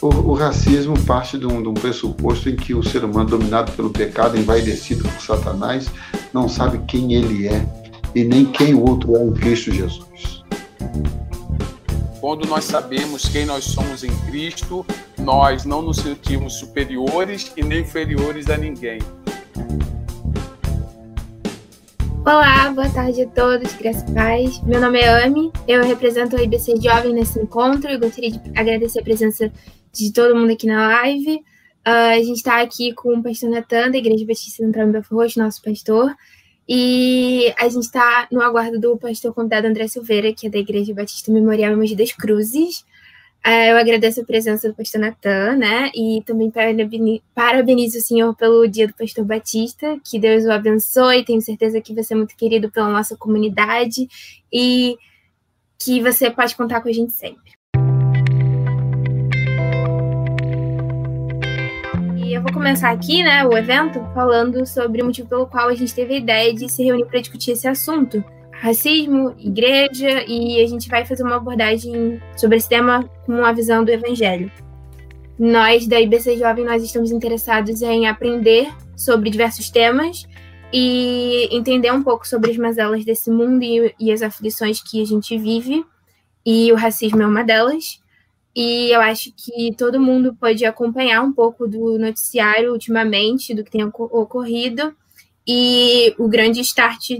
O, o, racismo parte de um, de um, pressuposto em que o ser humano, dominado pelo pecado, envaidecido por Satanás, não sabe quem ele é e nem quem o outro é em Cristo Jesus. Quando nós sabemos quem nós somos em Cristo, nós não nos sentimos superiores e nem inferiores a ninguém. Olá, boa tarde a todos, graças paz. Meu nome é Ami, eu represento a IBC Jovem nesse encontro e gostaria de agradecer a presença de todo mundo aqui na live. Uh, a gente está aqui com o pastor Natan, da Igreja Batista Central Belfort Roxo, nosso pastor. E a gente está no aguardo do pastor convidado André Silveira, que é da Igreja Batista Memorial Mogi das Cruzes. Uh, eu agradeço a presença do pastor Natan, né? E também parabenizo o senhor pelo dia do pastor Batista. Que Deus o abençoe. Tenho certeza que você é muito querido pela nossa comunidade e que você pode contar com a gente sempre. eu vou começar aqui, né, o evento, falando sobre o motivo pelo qual a gente teve a ideia de se reunir para discutir esse assunto. Racismo, igreja, e a gente vai fazer uma abordagem sobre esse tema com a visão do evangelho. Nós, da IBC Jovem, nós estamos interessados em aprender sobre diversos temas e entender um pouco sobre as mazelas desse mundo e, e as aflições que a gente vive, e o racismo é uma delas. E eu acho que todo mundo pode acompanhar um pouco do noticiário ultimamente, do que tem ocorrido. E o grande start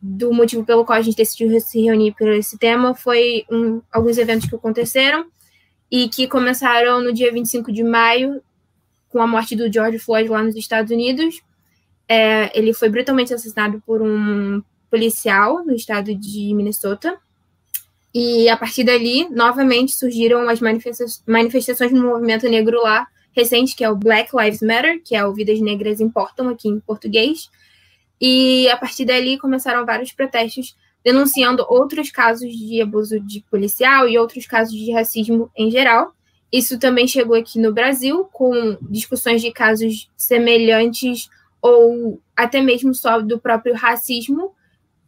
do motivo pelo qual a gente decidiu se reunir por esse tema foi um, alguns eventos que aconteceram e que começaram no dia 25 de maio, com a morte do George Floyd lá nos Estados Unidos. É, ele foi brutalmente assassinado por um policial no estado de Minnesota. E a partir dali, novamente surgiram as manifestações do movimento negro lá, recente, que é o Black Lives Matter, que é o Vidas Negras Importam aqui em português. E a partir dali começaram vários protestos denunciando outros casos de abuso de policial e outros casos de racismo em geral. Isso também chegou aqui no Brasil, com discussões de casos semelhantes ou até mesmo só do próprio racismo,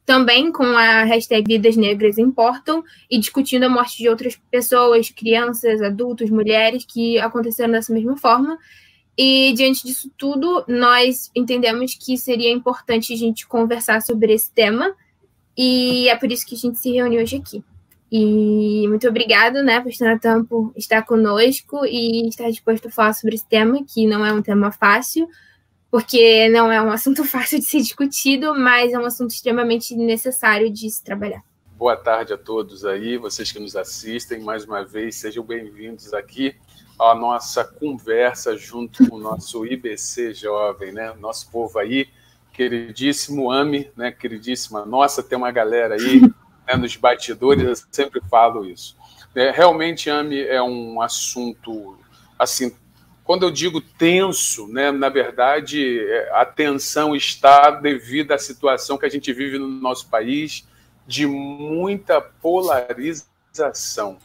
também com a hashtag Vidas Negras Importam e discutindo a morte de outras pessoas, crianças, adultos, mulheres que aconteceram dessa mesma forma. E diante disso tudo, nós entendemos que seria importante a gente conversar sobre esse tema e é por isso que a gente se reuniu hoje aqui. E muito obrigado, né, Pastor Natan, por estar conosco e estar disposto a falar sobre esse tema, que não é um tema fácil, porque não é um assunto fácil de ser discutido, mas é um assunto extremamente necessário de se trabalhar. Boa tarde a todos aí, vocês que nos assistem, mais uma vez, sejam bem-vindos aqui à nossa conversa junto com o nosso IBC Jovem, né? Nosso povo aí, queridíssimo AME, né? Queridíssima nossa, tem uma galera aí né, nos batidores, eu sempre falo isso. É, realmente, AME é um assunto assim quando eu digo tenso, né, na verdade, é, a tensão está devido à situação que a gente vive no nosso país de muita polarização,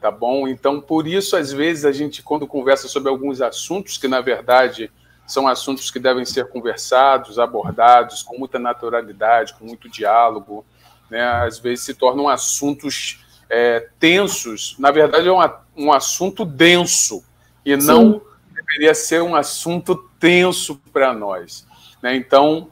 tá bom? Então, por isso, às vezes, a gente, quando conversa sobre alguns assuntos que, na verdade, são assuntos que devem ser conversados, abordados com muita naturalidade, com muito diálogo, né, às vezes se tornam assuntos é, tensos. Na verdade, é uma, um assunto denso e Sim. não deveria ser um assunto tenso para nós. Né? Então,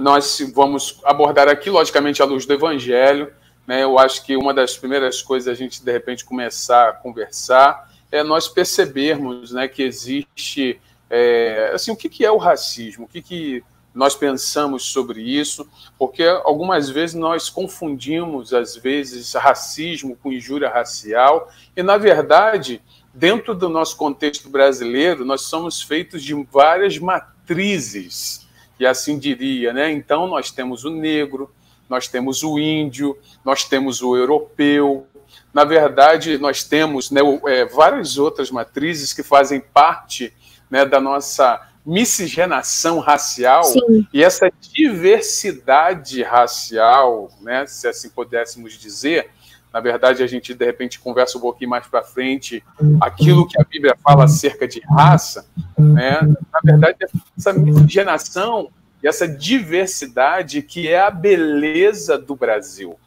nós vamos abordar aqui, logicamente, à luz do Evangelho. Né? Eu acho que uma das primeiras coisas a gente, de repente, começar a conversar é nós percebermos né, que existe. É, assim, o que, que é o racismo? O que, que nós pensamos sobre isso? Porque algumas vezes nós confundimos, às vezes, racismo com injúria racial, e, na verdade, dentro do nosso contexto brasileiro, nós somos feitos de várias matrizes, e assim diria, né? Então, nós temos o negro, nós temos o índio, nós temos o europeu. Na verdade, nós temos né, é, várias outras matrizes que fazem parte né, da nossa miscigenação racial Sim. e essa diversidade racial, né, se assim pudéssemos dizer, na verdade, a gente de repente conversa um pouquinho mais para frente aquilo que a Bíblia fala acerca de raça, né? Na verdade, essa miscigenação e essa diversidade que é a beleza do Brasil.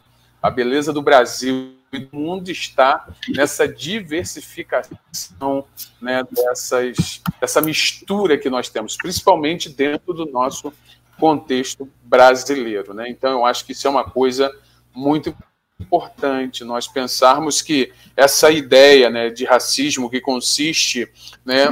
A beleza do Brasil o mundo está nessa diversificação né, dessas, dessa mistura que nós temos, principalmente dentro do nosso contexto brasileiro. Né? Então, eu acho que isso é uma coisa muito importante nós pensarmos que essa ideia né, de racismo que consiste né,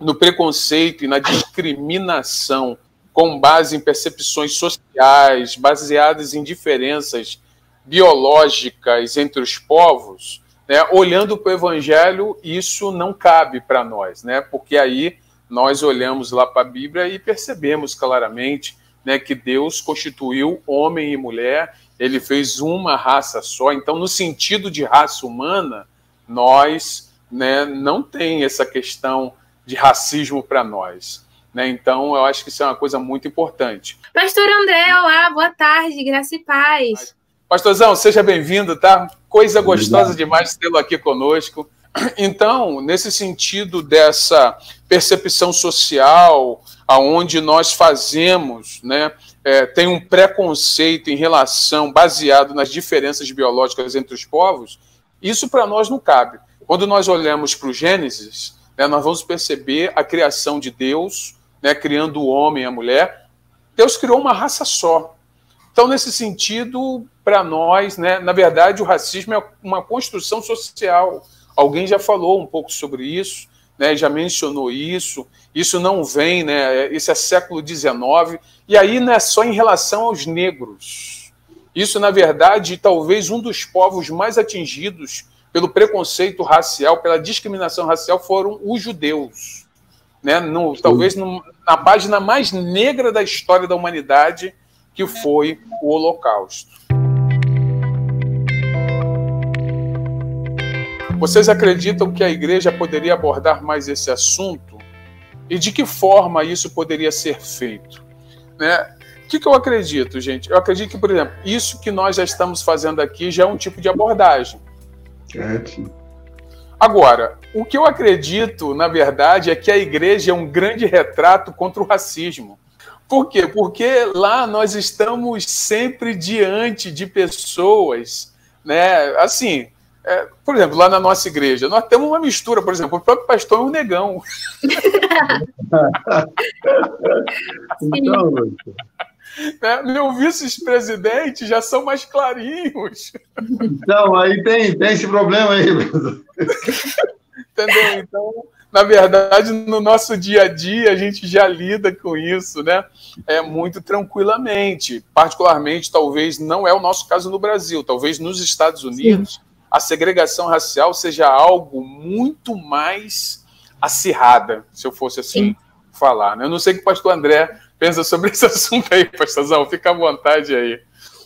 no preconceito e na discriminação com base em percepções sociais, baseadas em diferenças biológicas entre os povos, né, olhando para o Evangelho, isso não cabe para nós, né, porque aí nós olhamos lá para a Bíblia e percebemos claramente né, que Deus constituiu homem e mulher, ele fez uma raça só, então, no sentido de raça humana, nós né, não tem essa questão de racismo para nós. Né? Então, eu acho que isso é uma coisa muito importante. Pastor André, olá, boa tarde, graça e paz. Pastorzão, seja bem-vindo, tá? Coisa gostosa demais tê-lo aqui conosco. Então, nesse sentido dessa percepção social, aonde nós fazemos, né, é, tem um preconceito em relação, baseado nas diferenças biológicas entre os povos, isso para nós não cabe. Quando nós olhamos para o Gênesis, né, nós vamos perceber a criação de Deus, né, criando o homem e a mulher. Deus criou uma raça só. Então, nesse sentido, para nós, né, na verdade, o racismo é uma construção social. Alguém já falou um pouco sobre isso, né, já mencionou isso. Isso não vem, né, isso é século XIX. E aí não é só em relação aos negros. Isso, na verdade, talvez um dos povos mais atingidos pelo preconceito racial, pela discriminação racial, foram os judeus. Né? No, talvez no, na página mais negra da história da humanidade, que foi o Holocausto. Vocês acreditam que a igreja poderia abordar mais esse assunto? E de que forma isso poderia ser feito? Né? O que, que eu acredito, gente? Eu acredito que, por exemplo, isso que nós já estamos fazendo aqui já é um tipo de abordagem. É, Agora, o que eu acredito, na verdade, é que a igreja é um grande retrato contra o racismo. Por quê? Porque lá nós estamos sempre diante de pessoas, né? Assim, é, por exemplo, lá na nossa igreja, nós temos uma mistura, por exemplo, o próprio pastor é um negão. então, né? Meu vice-presidente já são mais clarinhos. Então, aí tem, tem esse problema aí. Entendeu? Então, na verdade, no nosso dia a dia, a gente já lida com isso, né? É muito tranquilamente. Particularmente, talvez não é o nosso caso no Brasil. Talvez nos Estados Unidos. Sim a segregação racial seja algo muito mais acirrada, se eu fosse assim Sim. falar. Né? Eu não sei o que o pastor André pensa sobre esse assunto aí, pastorzão, fica à vontade aí.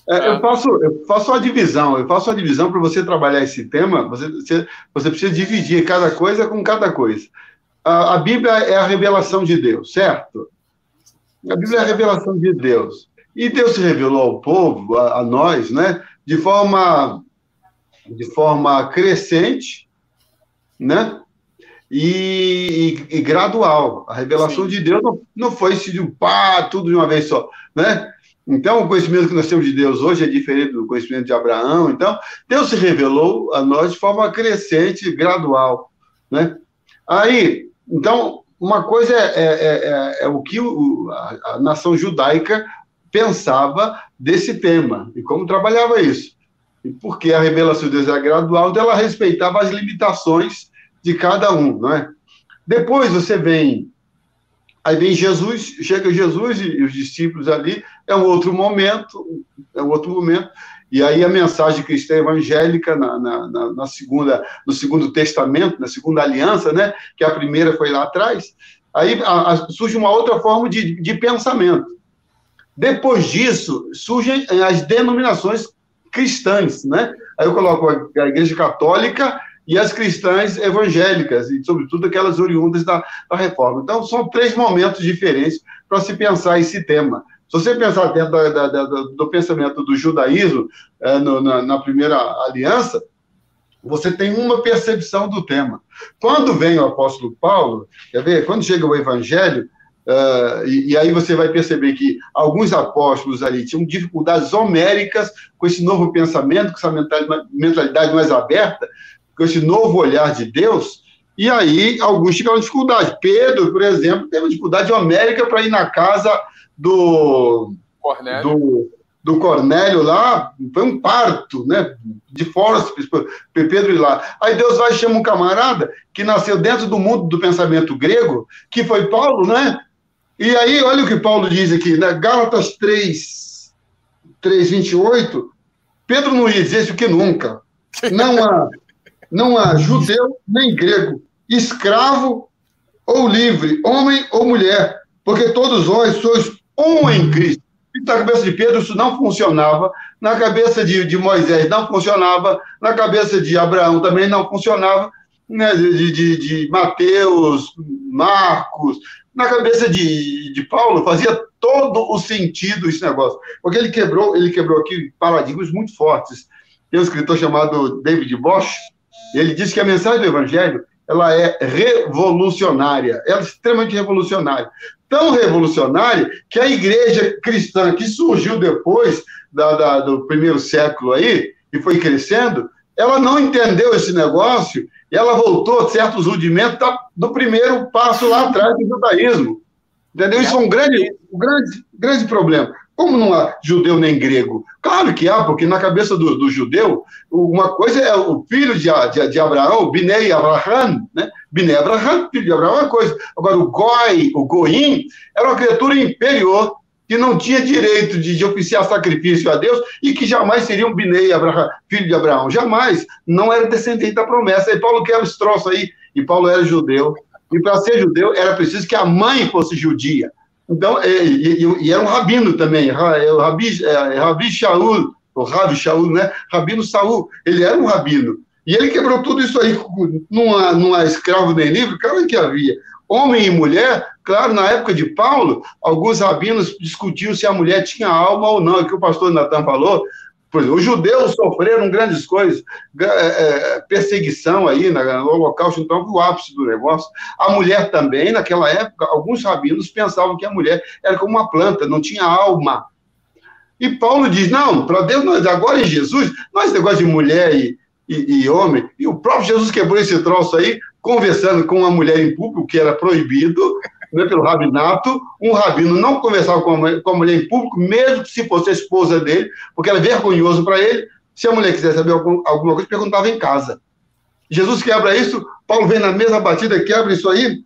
É, eu, faço, eu faço uma divisão, eu faço uma divisão para você trabalhar esse tema, você, você, você, precisa dividir cada coisa com cada coisa. A, a Bíblia é a revelação de Deus, certo? A Bíblia é a revelação de Deus. E Deus se revelou ao povo, a, a nós, né, de forma de forma crescente, né? E, e, e gradual. A revelação Sim. de Deus não, não foi se de um pá, tudo de uma vez só, né? Então, o conhecimento que nós temos de Deus hoje é diferente do conhecimento de Abraão. Então, Deus se revelou a nós de forma crescente, gradual, né? Aí, então, uma coisa é, é, é, é, é o que o, a, a nação judaica pensava desse tema e como trabalhava isso porque a revelação de Deus era gradual, ela respeitava as limitações de cada um, não é? Depois você vem, aí vem Jesus, chega Jesus e, os discípulos ali, é um outro momento, é um outro momento, e aí a mensagem cristã evangélica na, na, na, na segunda, no segundo testamento, na segunda aliança, né, que a primeira foi lá atrás, aí a, a, surge uma outra forma de, de pensamento. Depois disso, surgem as denominações cristãs, né? Aí eu coloco a Igreja Católica e as cristãs evangélicas, e sobretudo aquelas oriundas da, da reforma. Então, são três momentos diferentes para se pensar esse tema. Se você pensar dentro da, da, da, do pensamento do judaísmo, é, no, na, na, primeira aliança, você tem uma percepção do tema. Quando vem o apóstolo Paulo, quer ver? Quando chega o evangelho, Uh, e, e, aí você vai perceber que alguns apóstolos ali tinham dificuldades homéricas com esse novo pensamento, com essa mentalidade, mais aberta, com esse novo olhar de Deus, e aí alguns tiveram dificuldade. Pedro, por exemplo, teve dificuldade homérica para ir na casa do Cornélio. do do Cornélio lá, foi um parto, né? De força, Pedro ir lá. Aí Deus vai e chama um camarada que nasceu dentro do mundo do pensamento grego, que foi Paulo, né? E aí, olha o que Paulo diz aqui, né? Gálatas 3, 3, 28. Pedro não dizer isso que nunca. Não há, não há judeu nem grego, escravo ou livre, homem ou mulher, porque todos vós sois um em Cristo. Na cabeça de Pedro isso não funcionava, na cabeça de, de Moisés não funcionava, na cabeça de Abraão também não funcionava, né, de, de, de Mateus, Marcos, na cabeça de, de Paulo fazia todo o sentido esse negócio, porque ele quebrou, ele quebrou aqui paradigmas muito fortes. Tem um escritor chamado David Bosch, ele disse que a mensagem do Evangelho ela é revolucionária, ela é extremamente revolucionária tão revolucionária que a igreja cristã que surgiu depois da, da, do primeiro século aí, e foi crescendo, ela não entendeu esse negócio e ela voltou a certos rudimentos do primeiro passo lá atrás do judaísmo. Entendeu? Isso é um grande, um grande, grande problema. Como não há judeu nem grego? Claro que há, porque na cabeça do, do judeu, uma coisa é o filho de, de, de Abraão, Binei Abraham, né? Binei Abraham, filho de Abraão, é uma coisa. Agora, o Goi, o Goim, era uma criatura inferior, que não tinha direito de, de oficiar sacrifício a Deus e que jamais seria um Binei filho de Abraão. Jamais. Não era descendente da promessa. E Paulo quer esse troço aí. E Paulo era judeu. E para ser judeu, era preciso que a mãe fosse judia. Então, e, e, e era um rabino também, é o Rabi, é, Rabi Shaul, o Rabi Shaul, né? Rabino Saul, ele era um rabino. E ele quebrou tudo isso aí, numa, numa escravo nem livre, claro que havia. Homem e mulher, claro, na época de Paulo, alguns rabinos discutiam se a mulher tinha alma ou não, é o que o pastor Natan falou, os judeus sofreram grandes coisas, é, é, perseguição aí no Holocausto, então, o ápice do negócio. A mulher também, naquela época, alguns rabinos pensavam que a mulher era como uma planta, não tinha alma. E Paulo diz: não, para Deus, nós, agora em Jesus, nós negócio de mulher e, e, e, homem, e o próprio Jesus quebrou esse troço aí, conversando com uma mulher em público, que era proibido, pelo rabinato, um rabino não conversava com a, com a mulher em público, mesmo que se fosse a esposa dele, porque era vergonhoso para ele. Se a mulher quisesse saber algum, alguma coisa, perguntava em casa. Jesus quebra isso, Paulo vem na mesma batida, quebra isso aí,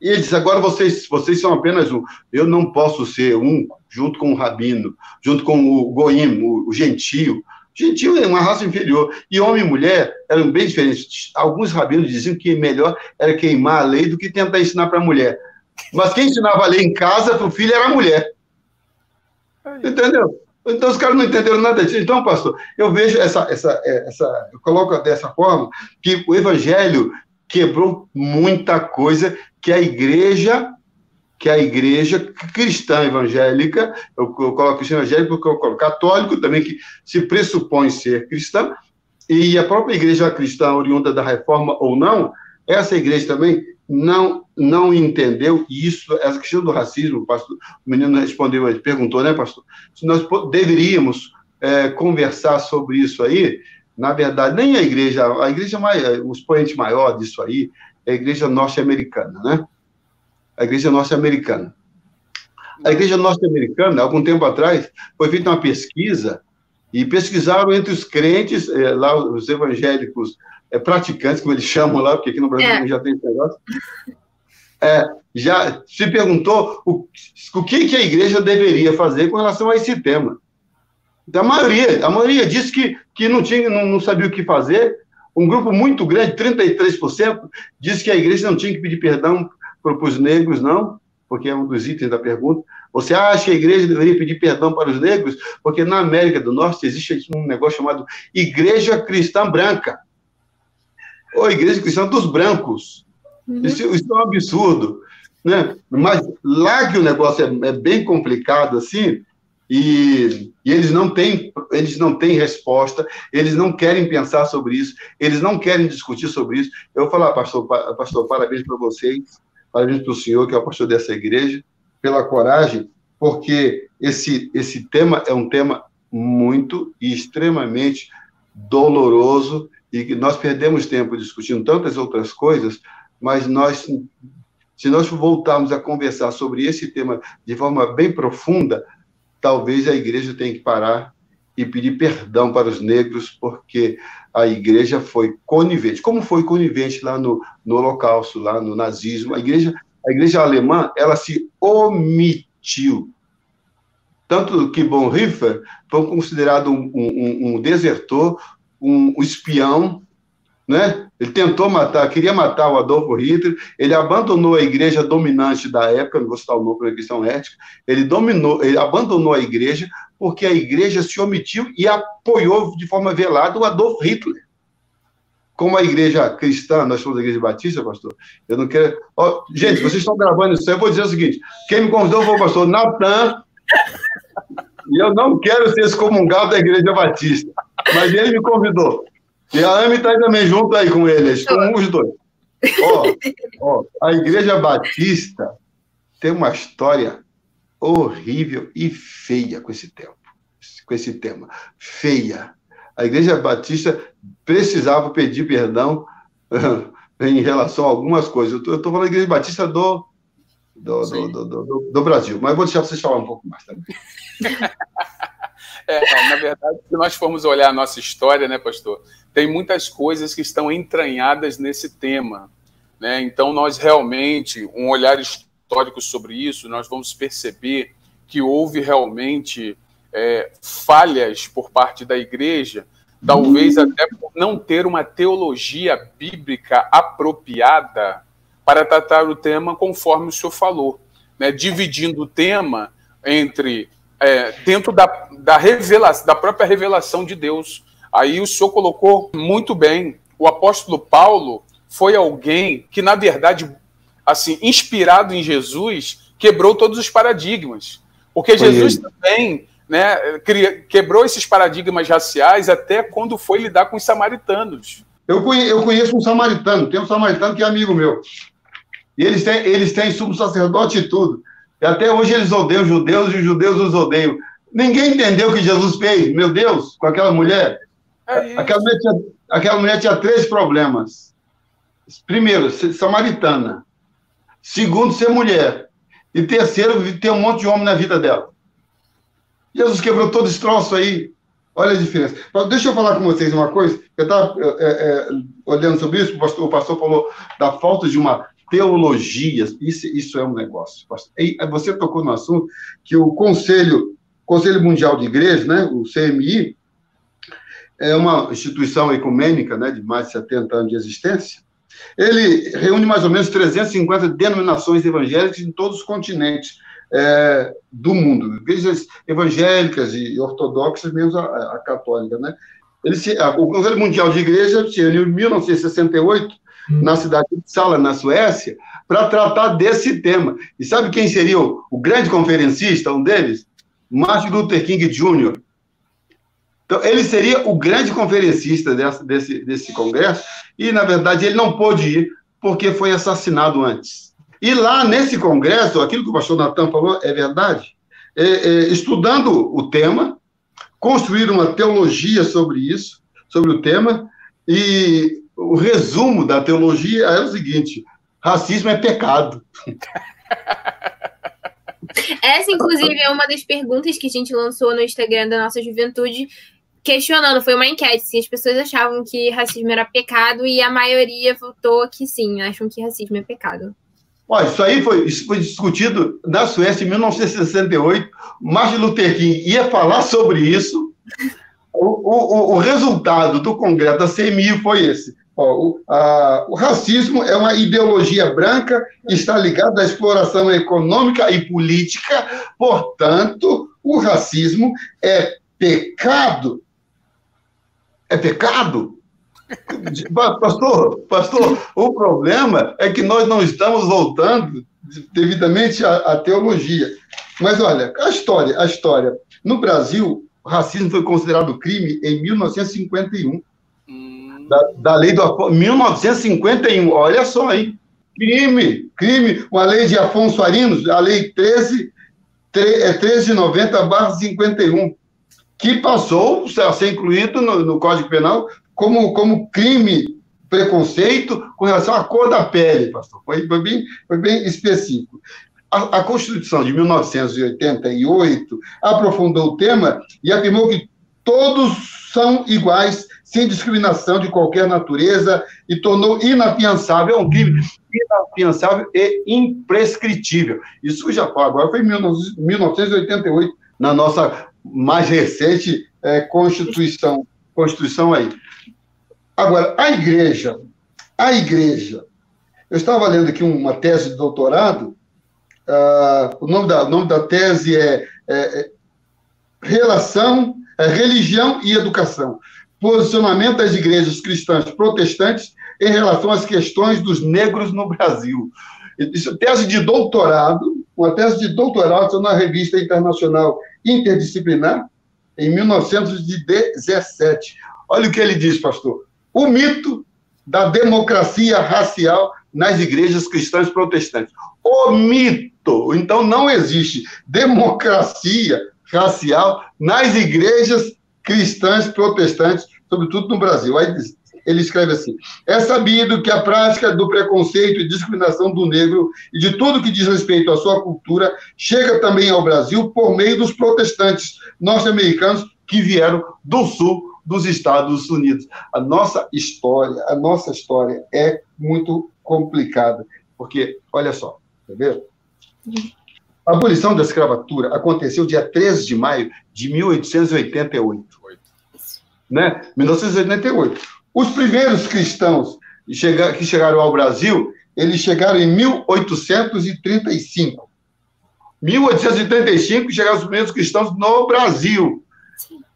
e ele diz: agora vocês, vocês são apenas um. Eu não posso ser um junto com o rabino, junto com o goim, o, o gentio. Gentil é uma raça inferior. E homem e mulher eram bem diferentes. Alguns rabinos diziam que melhor era queimar a lei do que tentar ensinar para a mulher. Mas quem ensinava a lei em casa para o filho era a mulher. Entendeu? Então os caras não entenderam nada disso. Então, pastor, eu vejo essa, essa, essa, eu coloco dessa forma que o evangelho quebrou muita coisa que a igreja que a igreja cristã evangélica, eu, eu coloco cristã evangélica porque eu coloco católico também, que se pressupõe ser cristã, e a própria igreja cristã, oriunda da reforma ou não, essa igreja também não não entendeu isso, essa questão do racismo, pastor, o menino respondeu, perguntou, né, pastor, se nós deveríamos é, conversar sobre isso aí, na verdade, nem a igreja, a igreja o expoente maior disso aí é a igreja norte-americana, né? A igreja norte-americana. A igreja norte-americana, algum tempo atrás, foi feita uma pesquisa e pesquisaram entre os crentes, é, lá os evangélicos é, praticantes, como eles chamam lá, porque aqui no Brasil é. já tem esse negócio, é, já se perguntou o, o que, que a igreja deveria fazer com relação a esse tema. Da maioria, a maioria disse que, que não, tinha, não, não sabia o que fazer. Um grupo muito grande, 33%, disse que a igreja não tinha que pedir perdão os negros, não, porque é um dos itens da pergunta. Você acha que a igreja deveria pedir perdão para os negros? Porque na América do Norte existe um negócio chamado Igreja Cristã Branca. Ou Igreja Cristã dos Brancos. Uhum. Isso, isso, é um absurdo. Né? Mas lá que o negócio é, é bem complicado assim, e, e, eles não têm eles não têm resposta, eles não querem pensar sobre isso, eles não querem discutir sobre isso. Eu vou falar, pastor, pastor parabéns para vocês, parabéns para o senhor, que é o pastor dessa igreja, pela coragem, porque esse, esse tema é um tema muito e extremamente doloroso e que nós perdemos tempo discutindo tantas outras coisas, mas nós, se nós voltarmos a conversar sobre esse tema de forma bem profunda, talvez a igreja tenha que parar e pedir perdão para os negros, porque a igreja foi conivente. Como foi conivente lá no, no Holocausto, lá no nazismo? A igreja, a igreja alemã, ela se omitiu. Tanto que Bonhoeffer foi considerado um, um, um desertor, um, um espião, né? Ele tentou matar, queria matar o Adolfo Hitler, ele abandonou a igreja dominante da época, não vou citar o nome por questão ética, ele dominou, ele abandonou a igreja porque a igreja se omitiu e apoiou de forma velada o Adolfo Hitler. Como a igreja cristã, nós somos a igreja batista, pastor, eu não quero... Oh, gente, vocês estão gravando isso eu vou dizer o seguinte, quem me convidou foi o pastor Natan, e eu não quero ser excomungado da igreja batista, mas ele me convidou. E a Amy está também junto aí com eles, com os dois. Ó, ó, a Igreja Batista tem uma história horrível e feia com esse tempo, com esse tema. Feia. A Igreja Batista precisava pedir perdão em relação a algumas coisas. Eu estou falando da Igreja Batista do do, do, do, do, do Brasil, mas vou deixar vocês falar um pouco mais também. É, na verdade, se nós formos olhar a nossa história, né, pastor, tem muitas coisas que estão entranhadas nesse tema. Né? Então, nós realmente, um olhar histórico sobre isso, nós vamos perceber que houve realmente é, falhas por parte da igreja, talvez até por não ter uma teologia bíblica apropriada para tratar o tema conforme o senhor falou, né? dividindo o tema entre é, dentro da, da, revelação, da própria revelação de Deus. Aí o senhor colocou muito bem. O apóstolo Paulo foi alguém que, na verdade, assim, inspirado em Jesus, quebrou todos os paradigmas. Porque foi Jesus ele. também né, quebrou esses paradigmas raciais até quando foi lidar com os samaritanos. Eu conheço, eu conheço um samaritano, tem um samaritano que é amigo meu. E eles têm, eles têm sumo sacerdote e tudo. E até hoje eles odeiam judeus e os judeus os odeiam. Ninguém entendeu o que Jesus fez, meu Deus, com aquela mulher. É aquela, mulher tinha, aquela mulher tinha três problemas. Primeiro, ser samaritana. Segundo, ser mulher. E terceiro, ter um monte de homem na vida dela. Jesus quebrou todo esse troço aí. Olha a diferença. Deixa eu falar com vocês uma coisa. Eu estava é, é, olhando sobre isso, o pastor, o pastor falou da falta de uma teologias, isso, isso é um negócio. Você tocou no assunto que o Conselho, Conselho Mundial de Igrejas, né, o CMI, é uma instituição ecumênica né, de mais de 70 anos de existência. Ele reúne mais ou menos 350 denominações evangélicas em todos os continentes é, do mundo, igrejas evangélicas e ortodoxas, menos a, a católica. Né? Ele se, a, o Conselho Mundial de Igrejas se reuniu em 1968 na cidade de Sala, na Suécia, para tratar desse tema. E sabe quem seria o, o grande conferencista, um deles? Martin Luther King Jr. Então, ele seria o grande conferencista desse, desse, desse congresso, e, na verdade, ele não pôde ir porque foi assassinado antes. E lá, nesse congresso, aquilo que o pastor Natan falou é verdade, é, é, estudando o tema, construir uma teologia sobre isso, sobre o tema, e o resumo da teologia é o seguinte: racismo é pecado. Essa, inclusive, é uma das perguntas que a gente lançou no Instagram da nossa juventude, questionando. Foi uma enquete se as pessoas achavam que racismo era pecado e a maioria votou que sim, acham que racismo é pecado. Olha, isso aí foi, isso foi discutido na Suécia em 1968. Martin Luther King ia falar sobre isso. O, o, o resultado do Congresso da CMI foi esse. Ó, o, a, o, racismo é uma ideologia branca, está ligado à exploração econômica e política, portanto, o racismo é pecado. É pecado? Pastor, pastor, o problema é que nós não estamos voltando devidamente à, à teologia. Mas olha, a história, a história. No Brasil, o racismo foi considerado crime em 1951 da, da lei do 1951. Olha só, hein? crime, crime, uma lei de Afonso Arinos, a lei 13, 1390-51, é que passou a ser incluído no, no Código Penal como, como crime preconceito com relação à cor da pele, pastor. Foi, foi, bem, foi bem específico. A, a, Constituição de 1988 aprofundou o tema e afirmou que todos são iguais, sem discriminação de qualquer natureza, e tornou inafiançável, é um crime inafiançável e imprescritível. Isso já foi, agora foi em 1988, na nossa mais recente é, Constituição, Constituição aí. Agora, a igreja, a igreja, eu estava lendo aqui uma tese de doutorado, uh, o, nome da, nome da tese é, é, é Relação, é, Religião e Educação. Posicionamento das igrejas cristãs protestantes em relação às questões dos negros no Brasil. Isso, tese de doutorado, uma tese de doutorado na revista internacional interdisciplinar, em 1917. Olha o que ele diz, pastor o mito da democracia racial nas igrejas cristãs protestantes. O mito. Então, não existe democracia racial nas igrejas cristãs protestantes, sobretudo no Brasil. Aí ele escreve assim: é sabido que a prática do preconceito e discriminação do negro e de tudo que diz respeito à sua cultura chega também ao Brasil por meio dos protestantes norte-americanos que vieram do sul dos Estados Unidos. A nossa história, a nossa história é muito complicada, porque, olha só, entendeu? A abolição da escravatura aconteceu dia 13 de maio de 1888. Né? 1988. Os primeiros cristãos que chegaram ao Brasil, eles chegaram em 1835. 1835 chegaram os primeiros cristãos no Brasil.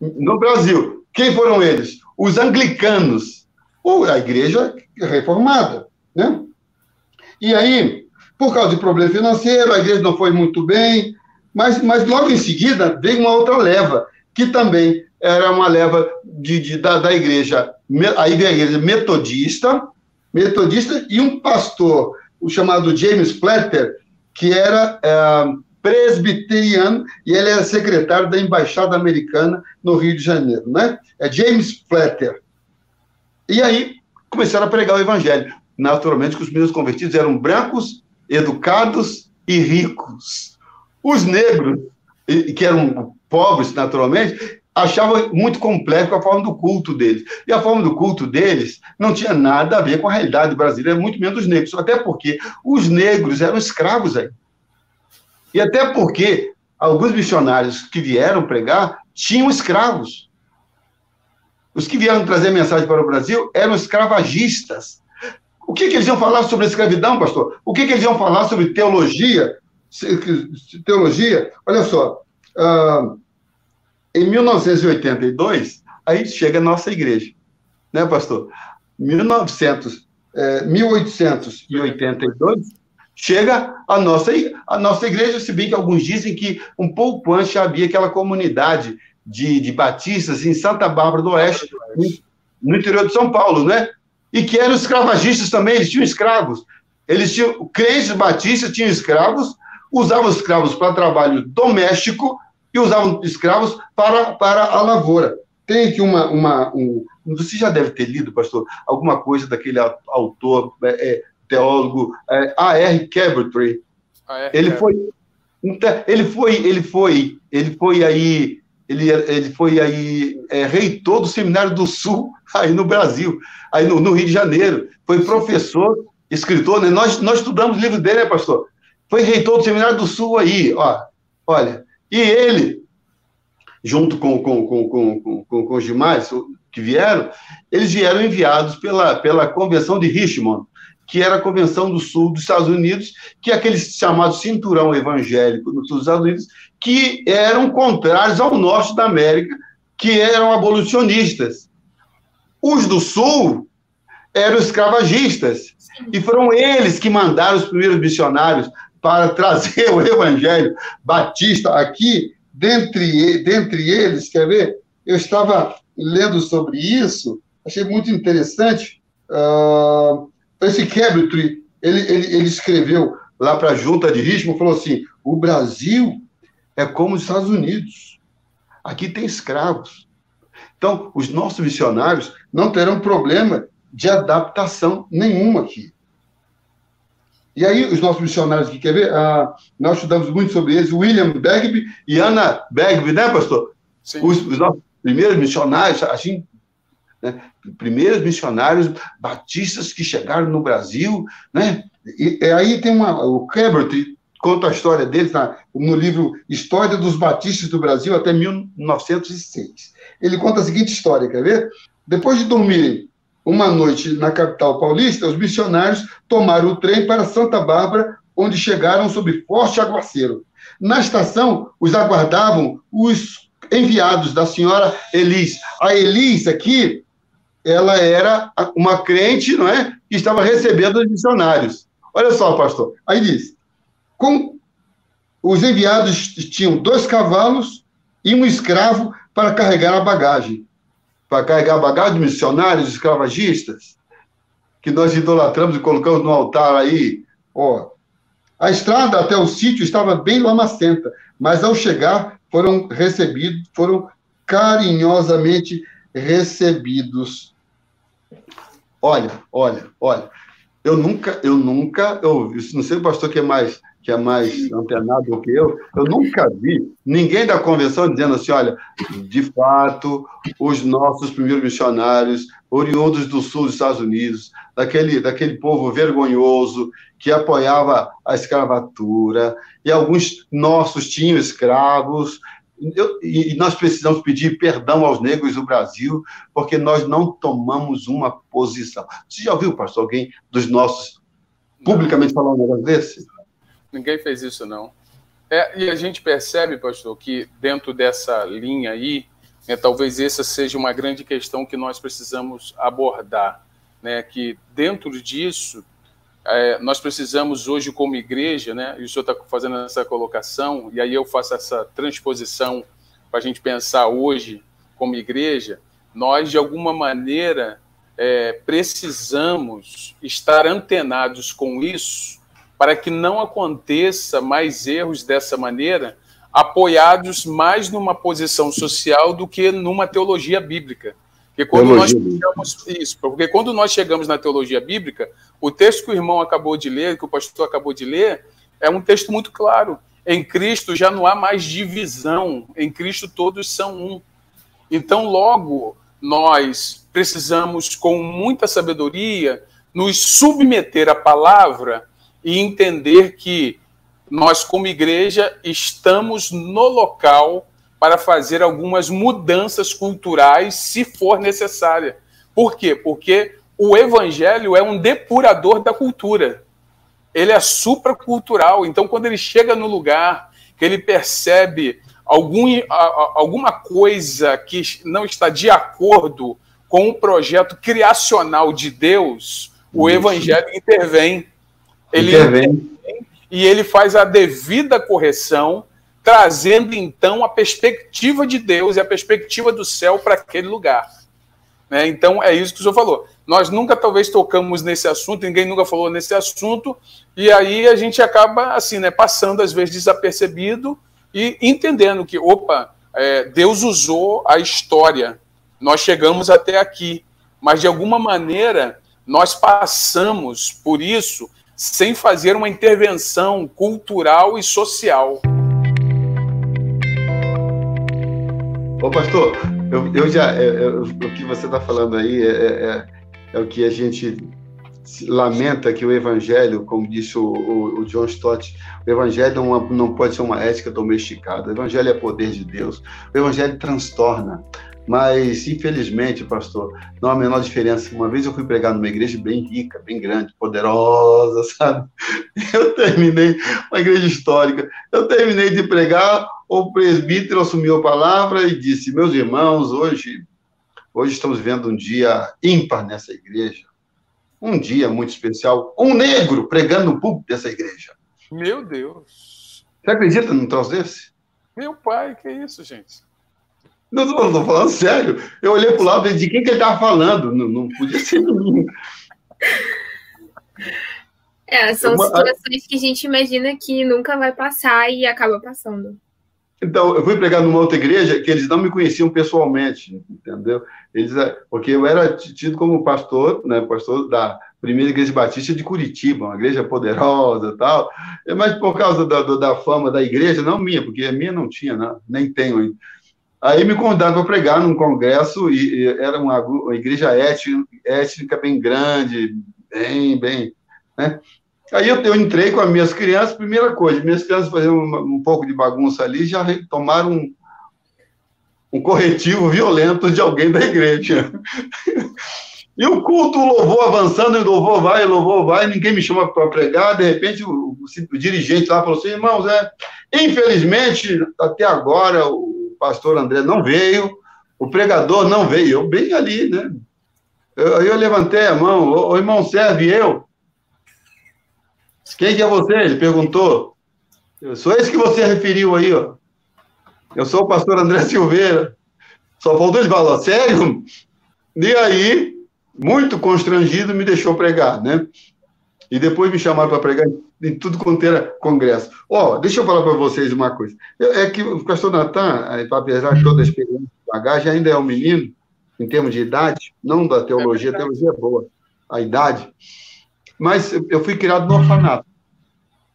No Brasil. Quem foram eles? Os anglicanos, ou a igreja reformada. Né? E aí, por causa de problema financeiro, a igreja não foi muito bem, mas, mas logo em seguida veio uma outra leva, que também era uma leva de, de da, da igreja, a igreja metodista, metodista e um pastor, o chamado James Platter, que era é, presbiteriano e ele é secretário da Embaixada Americana no Rio de Janeiro, né? É James Platter. E aí começaram a pregar o evangelho. Naturalmente que os meninos convertidos eram brancos, educados e ricos. Os negros, que eram pobres naturalmente, achavam muito complexo a forma do culto deles. E a forma do culto deles não tinha nada a ver com a realidade brasileira, muito menos os negros, até porque os negros eram escravos aí. E até porque alguns missionários que vieram pregar tinham escravos. Os que vieram trazer mensagem para o Brasil eram escravagistas. O que, que eles iam falar sobre escravidão, pastor? O que, que eles iam falar sobre teologia? Teologia, olha só, uh, em 1982, aí chega a nossa igreja, né, pastor? 1900, é, 1882, chega a nossa, a nossa igreja, se bem que alguns dizem que um pouco antes havia aquela comunidade de, de batistas em Santa Bárbara do Oeste, no, interior de São Paulo, né? E que eram escravagistas também, eles tinham escravos. Eles tinham, crentes batistas tinham escravos, usavam escravos para trabalho doméstico e usavam escravos para, para a lavoura. Tem aqui uma, uma um, você já deve ter lido, pastor, alguma coisa daquele autor, é, é teólogo é, A.R. Cabotry. Ele foi, ele foi, ele foi, ele foi aí, ele, ele foi aí é, reitor do Seminário do Sul aí no Brasil, aí no, no Rio de Janeiro. Foi professor, escritor, né? Nós, nós estudamos o livro dele, né, pastor? Foi reitor do Seminário do Sul aí, ó. Olha, e ele, junto com, com, com, com, com, com os demais que vieram, eles vieram enviados pela, pela Convenção de Richmond, que era a Convenção do Sul dos Estados Unidos, que é aquele chamado cinturão evangélico no sul dos Estados Unidos, que eram contrários ao norte da América, que eram abolicionistas. Os do Sul eram escravagistas, e foram eles que mandaram os primeiros missionários para trazer o evangelho batista aqui, dentre, dentre eles, quer ver? Eu estava lendo sobre isso, achei muito interessante. Uh, esse Cabotry, ele, ele, ele escreveu lá para a junta de ritmo, falou assim: o Brasil é como os Estados Unidos. Aqui tem escravos. Então, os nossos missionários não terão problema de adaptação nenhuma aqui. E aí, os nossos missionários aqui, quer ver? Ah, nós estudamos muito sobre eles, William Bagby e Anna Bagby, né, pastor? Sim. Os, os nossos primeiros missionários, assim, né? primeiros missionários batistas que chegaram no Brasil, né? E, e aí tem uma, o Cabert conta a história deles na, no livro História dos Batistas do Brasil até 1906. Ele conta a seguinte história, quer ver? Depois de dormirem uma noite na capital paulista, os missionários tomaram o trem para Santa Bárbara, onde chegaram sob forte aguaceiro. Na estação, os aguardavam os enviados da senhora Elis. A Elis aqui, ela era uma crente, não é? Que estava recebendo os missionários. Olha só, pastor. Aí diz: com os enviados tinham dois cavalos e um escravo para carregar a bagagem para carregar bagagem de missionários escravagistas, que nós idolatramos e colocamos no altar aí. Ó, a estrada até o sítio estava bem lamacenta, mas ao chegar foram recebidos, foram carinhosamente recebidos. Olha, olha, olha. Eu nunca, eu nunca, eu não sei o pastor que é mais que é mais antenado do que eu, eu nunca vi ninguém da convenção dizendo assim: olha, de fato, os nossos primeiros missionários, oriundos do sul dos Estados Unidos, daquele, daquele povo vergonhoso que apoiava a escravatura, e alguns nossos tinham escravos, eu, e nós precisamos pedir perdão aos negros do Brasil, porque nós não tomamos uma posição. Você já ouviu, pastor, alguém dos nossos publicamente falar um negócio desse? Ninguém fez isso, não. É, e a gente percebe, pastor, que dentro dessa linha aí, né, talvez essa seja uma grande questão que nós precisamos abordar. Né, que dentro disso, é, nós precisamos hoje, como igreja, né, e o senhor está fazendo essa colocação, e aí eu faço essa transposição para a gente pensar hoje, como igreja, nós, de alguma maneira, é, precisamos estar antenados com isso para que não aconteça mais erros dessa maneira, apoiados mais numa posição social do que numa teologia bíblica. Porque quando teologia. nós chegamos isso, porque quando nós chegamos na teologia bíblica, o texto que o irmão acabou de ler, que o pastor acabou de ler, é um texto muito claro. Em Cristo já não há mais divisão, em Cristo todos são um. Então, logo, nós precisamos, com muita sabedoria, nos submeter à palavra e entender que nós, como igreja, estamos no local para fazer algumas mudanças culturais, se for necessária. Por quê? Porque o evangelho é um depurador da cultura. Ele é supracultural. Então, quando ele chega no lugar, que ele percebe algum, alguma coisa que não está de acordo com o projeto criacional de Deus, o evangelho intervém ele intervém. e ele faz a devida correção, trazendo então a perspectiva de Deus e a perspectiva do céu para aquele lugar. Né? Então é isso que o senhor falou. Nós nunca talvez tocamos nesse assunto, ninguém nunca falou nesse assunto, e aí a gente acaba assim, né, passando às vezes desapercebido e entendendo que, opa, é, Deus usou a história, nós chegamos até aqui, mas de alguma maneira nós passamos por isso sem fazer uma intervenção cultural e social. Ô, pastor, eu, eu já. É, é, o que você está falando aí é, é, é, o que a gente lamenta que o evangelho, como disse o, o, o John Stott, o evangelho não, não pode ser uma ética domesticada. O evangelho é poder de Deus. O evangelho transtorna. Mas, infelizmente, pastor, não há a menor diferença. Uma vez eu fui pregar numa igreja bem rica, bem grande, poderosa, sabe? Eu terminei, uma igreja histórica, eu terminei de pregar, o presbítero assumiu a palavra e disse: Meus irmãos, hoje, hoje estamos vendo um dia ímpar nessa igreja. Um dia muito especial. Um negro pregando no público dessa igreja. Meu Deus. Você acredita num troço desse? Meu pai, que isso, gente? Não estou falando sério. Eu olhei para o lado e de quem que ele estava falando. Não, não podia ser mim. É, são uma... situações que a gente imagina que nunca vai passar e acaba passando. Então, eu fui pregar numa outra igreja que eles não me conheciam pessoalmente, entendeu? Eles, é, porque eu era tido como pastor, né, pastor da primeira igreja batista de Curitiba, uma igreja poderosa tal, mas por causa da, da fama da igreja, não minha, porque a minha não tinha, não, nem tenho ainda. Aí me convidaram para pregar num congresso, e, e era uma, uma igreja étnica, bem grande, bem, bem, né? Aí eu, eu, entrei com as minhas crianças, primeira coisa, minhas crianças faziam um, um pouco de bagunça ali, já tomaram um, um corretivo violento de alguém da igreja. e o culto, o louvor avançando, o louvor vai, louvor vai, ninguém me chama para pregar, de repente o, o, o, dirigente lá falou assim, irmãos, é, infelizmente, até agora o pastor André não veio, o pregador não veio, eu bem ali, né? Eu, eu levantei a mão, o irmão serve eu, quem que é você? Ele perguntou. Eu sou esse que você referiu aí, ó. Eu sou o pastor André Silveira. Só faltou ele falar, sério? E aí, muito constrangido, me deixou pregar, né? E depois me chamaram para pregar tudo quanto era congresso. Ó, oh, deixa eu falar para vocês uma coisa. É que o pastor Natan, apesar de toda a experiência de bagagem, ainda é um menino, em termos de idade, não da teologia, a teologia é boa, a idade. Mas eu fui criado no orfanato.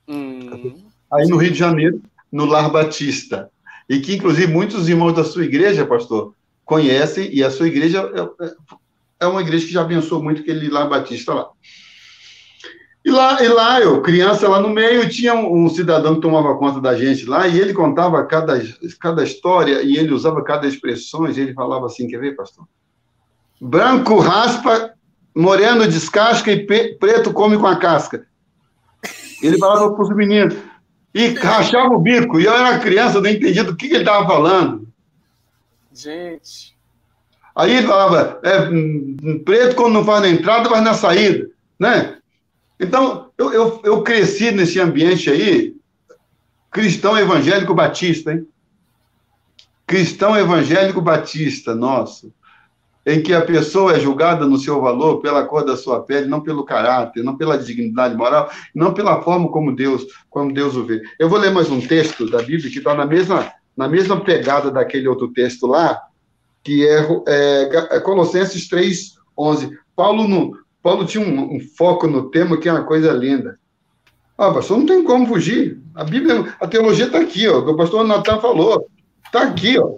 Hum. Aí no Rio de Janeiro, no Lar Batista. E que, inclusive, muitos irmãos da sua igreja, pastor, conhecem, e a sua igreja é, é, é uma igreja que já abençoou muito aquele Lar Batista lá. E lá, e lá, eu, criança lá no meio, tinha um, um, cidadão que tomava conta da gente lá, e ele contava cada, cada história, e ele usava cada expressão, e ele falava assim, quer ver, pastor? Branco raspa moreno descasca e preto come com a casca. Ele falava para os meninos, e rachava o bico. E eu era criança, não entendia do que, que ele estava falando. Gente. Aí ele falava, é, hum, preto quando não faz na entrada, faz na saída, né? Então, eu, eu, eu cresci nesse ambiente aí, cristão evangélico batista, hein? Cristão evangélico batista, nossa em que a pessoa é julgada no seu valor pela cor da sua pele, não pelo caráter, não pela dignidade moral, não pela forma como Deus, como Deus o vê. Eu vou ler mais um texto da Bíblia que está na mesma, na mesma pegada daquele outro texto lá, que é, é, é Colossenses 3, 11. Paulo, no, Paulo tinha um, um, foco no tema que é uma coisa linda. Ah, pastor, não tem como fugir. A Bíblia, a teologia está aqui, ó, o pastor Natan falou. Está aqui, ó.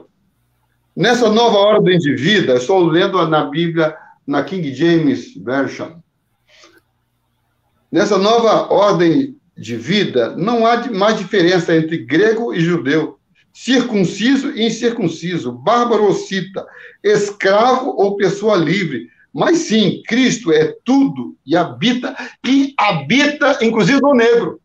Nessa nova ordem de vida, estou lendo na Bíblia, na King James Version. Nessa nova ordem de vida, não há mais diferença entre grego e judeu, circunciso e incircunciso, bárbaro ou cita, escravo ou pessoa livre. Mas sim, Cristo é tudo e habita, e habita inclusive no negro.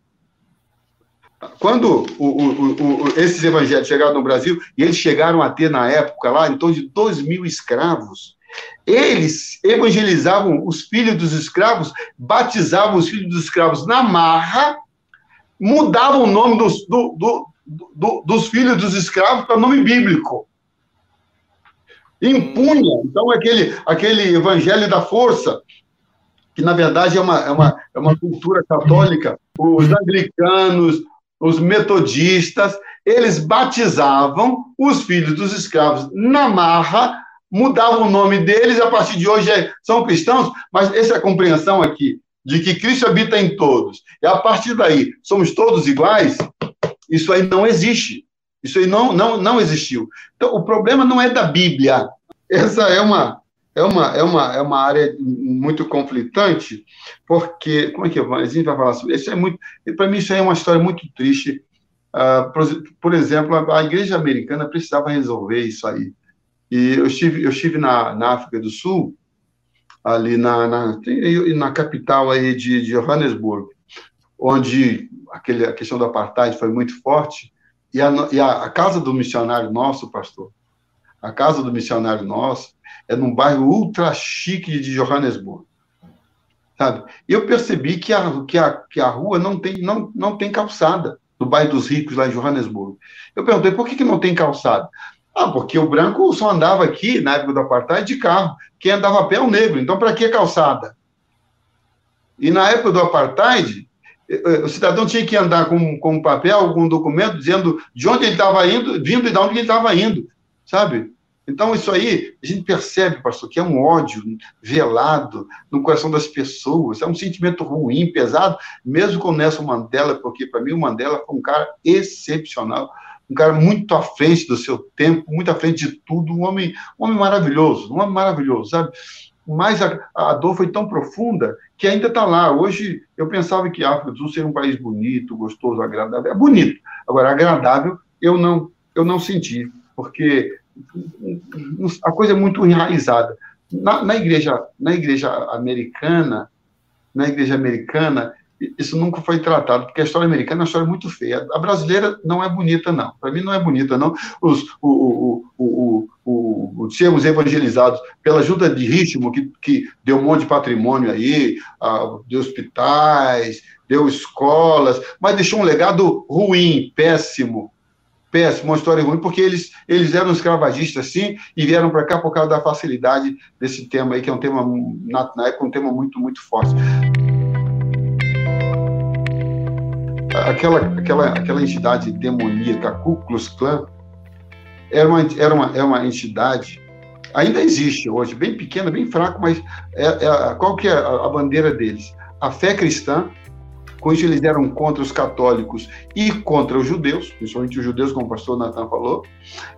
Quando o, o, o, esses evangelhos chegaram no Brasil, e eles chegaram a ter, na época, lá, em torno de 2 mil escravos, eles evangelizavam os filhos dos escravos, batizavam os filhos dos escravos na marra, mudavam o nome dos, do, do, do, dos filhos dos escravos para nome bíblico. Impunha, então, aquele, aquele evangelho da força, que na verdade é uma, é uma, é uma cultura católica, os anglicanos, os metodistas, eles batizavam os filhos dos escravos na marra, mudavam o nome deles, a partir de hoje é, são cristãos, mas essa é compreensão aqui, de que Cristo habita em todos, e a partir daí somos todos iguais, isso aí não existe. Isso aí não, não, não existiu. Então, o problema não é da Bíblia. Essa é uma, é uma, é uma, é uma área muito conflitante, porque, como é que a gente vai falar sobre isso? É muito, para mim, isso é uma história muito triste. Uh, por, por, exemplo, a, a, igreja americana precisava resolver isso aí. E eu estive, eu estive na, na África do Sul, ali na, na, na capital aí de, de Johannesburg, onde aquele, a questão do apartheid foi muito forte, e a, e a, a casa do missionário nosso, pastor, a casa do missionário nosso, é num bairro ultra chique de Johannesburg. Sabe? Eu percebi que a, que a, que a rua não tem, não, não tem calçada, no bairro dos ricos, lá em Johannesburg. Eu perguntei, por que, que não tem calçada? Ah, porque o branco só andava aqui, na época do apartheid, de carro. Quem andava a pé é o negro. Então, para que calçada? E na época do apartheid, o cidadão tinha que andar com, com um papel, com um documento, dizendo de onde ele estava indo, vindo e de onde ele estava indo, sabe? Então, isso aí, a gente percebe, pastor, que é um ódio velado no coração das pessoas, é um sentimento ruim, pesado, mesmo com Nelson Mandela, porque para mim o Mandela foi um cara excepcional, um cara muito à frente do seu tempo, muito à frente de tudo, um homem, um homem maravilhoso, um homem maravilhoso, sabe? Mas a, a dor foi tão profunda que ainda está lá. Hoje, eu pensava que a África do Sul seria um país bonito, gostoso, agradável. É bonito. Agora, agradável, eu não, eu não senti, porque a coisa é muito enraizada. Na, na, igreja, na igreja americana, na igreja americana, isso nunca foi tratado, porque a história americana é uma história muito feia. A brasileira não é bonita, não. Para mim, não é bonita, não. Os, o, o, o, sermos evangelizados pela junta de ritmo, que, que deu um monte de patrimônio aí, a, deu hospitais, deu escolas, mas deixou um legado ruim, péssimo, péssimo, uma história ruim, porque eles, eles eram escravagistas, sim, e vieram para cá por causa da facilidade desse tema aí, que é um tema, na, na época, um tema muito, muito forte. Aquela, aquela, aquela entidade demoníaca, Ku Klux Klan, era uma, era uma, é uma entidade, ainda existe hoje, bem pequena, bem fraca, mas é, é, qual que é a, a bandeira deles? A fé cristã, com isso, eles eram contra os católicos e contra os judeus, principalmente os judeus, como o pastor Nathan falou,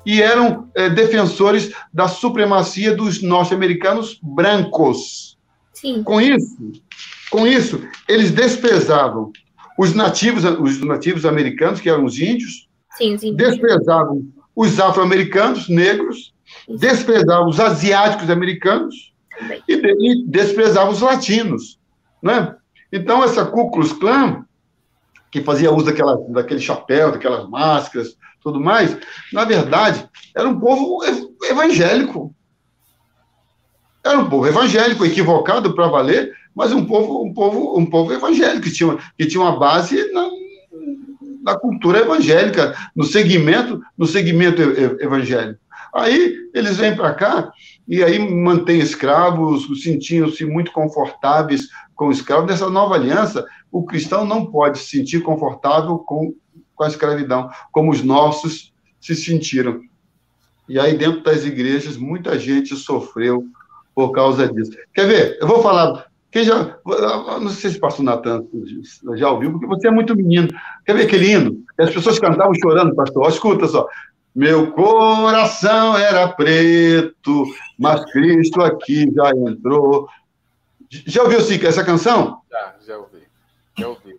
e eram é, defensores da supremacia dos norte-americanos brancos. Sim. Com isso, com isso, eles desprezavam os nativos, os nativos americanos, que eram os índios, sim, sim. desprezavam os afro-americanos, negros, desprezavam os asiáticos americanos e, desprezavam os latinos, né? Então, essa Ku Klux Klan, que fazia uso daquela, daquele chapéu, daquelas máscaras, tudo mais, na verdade, era um povo evangélico. Era um povo evangélico, equivocado para valer, mas um povo, um povo, um povo evangélico, que tinha, que tinha uma base na, na cultura evangélica, no segmento, no segmento evangélico. Aí eles vêm para cá e aí mantêm escravos, sentiam-se muito confortáveis com escravos. Nessa nova aliança, o cristão não pode se sentir confortável com, com a escravidão, como os nossos se sentiram. E aí, dentro das igrejas, muita gente sofreu por causa disso. Quer ver? Eu vou falar. Quem já. Não sei se o pastor Natan já ouviu, porque você é muito menino. Quer ver aquele hino? As pessoas cantavam chorando, pastor. escuta só. Meu coração era preto, mas Cristo aqui já entrou. Já ouviu, Sica, essa canção? Já, já ouvi. Já ouvi.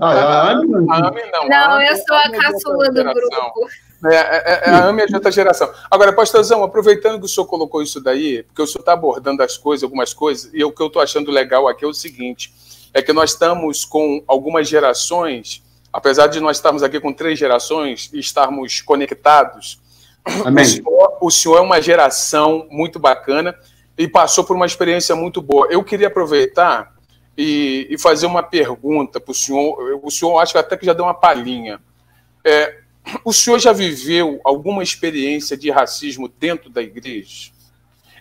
Ah, é a não. A Ami não. Não, a eu sou a, a caçula do grupo. É, é, é, a AME é de outra geração. Agora, pastorzão, aproveitando que o senhor colocou isso daí, porque o senhor está abordando as coisas, algumas coisas, e o que eu estou achando legal aqui é o seguinte: é que nós estamos com algumas gerações, apesar de nós estarmos aqui com três gerações e estarmos conectados. O, senhor, o senhor é uma geração muito bacana e passou por uma experiência muito boa. Eu queria aproveitar e, e fazer uma pergunta para o senhor. O senhor acho que até que já deu uma palhinha. É, o senhor já viveu alguma experiência de racismo dentro da igreja?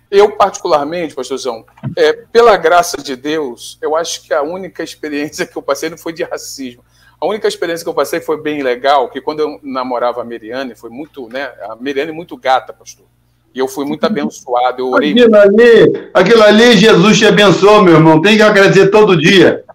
Eu, particularmente, pastorzão, é, pela graça de Deus, eu acho que a única experiência que eu passei não foi de racismo. A única experiência que eu passei foi bem legal, que quando eu namorava a Meriane, foi muito, né? A Meriane é muito gata, pastor. E eu fui muito abençoado. Eu orei. Aquilo ali, aquilo ali, Jesus te abençoou, meu irmão. Tem que agradecer todo dia.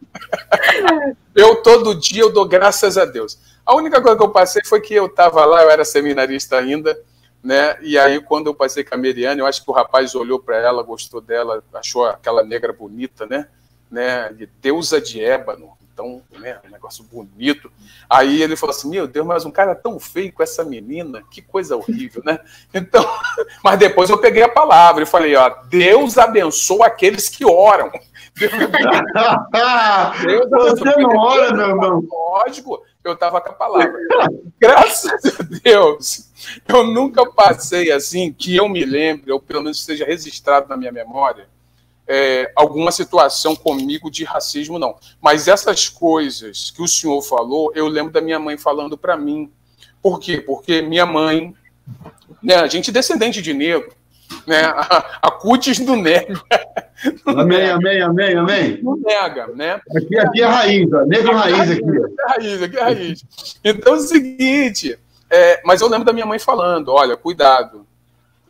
eu, todo dia, eu dou graças a Deus. A única coisa que eu passei foi que eu estava lá, eu era seminarista ainda, né? E aí, quando eu passei com a Meriane, eu acho que o rapaz olhou para ela, gostou dela, achou aquela negra bonita, né? né? De deusa de ébano tão, né, um negócio bonito. Aí ele falou assim: Meu Deus, mas um cara tão feio com essa menina, que coisa horrível, né? Então, mas depois eu peguei a palavra e falei: Ó, Deus abençoa aqueles que oram. Deus Você não ora, meu irmão? Lógico, eu estava com a palavra. Graças a Deus, eu nunca passei assim, que eu me lembre, ou pelo menos esteja registrado na minha memória, é, alguma situação comigo de racismo, não. Mas essas coisas que o senhor falou, eu lembro da minha mãe falando para mim. Por quê? Porque minha mãe, né, a gente é descendente de negro, né, a, a cutis do negro, amém, amém, amém, amém. Não nega, né? Aqui, aqui é raiz, ó. negro raiz aqui. Aqui é raiz, aqui é raiz. Então é o seguinte, é, mas eu lembro da minha mãe falando, olha, cuidado.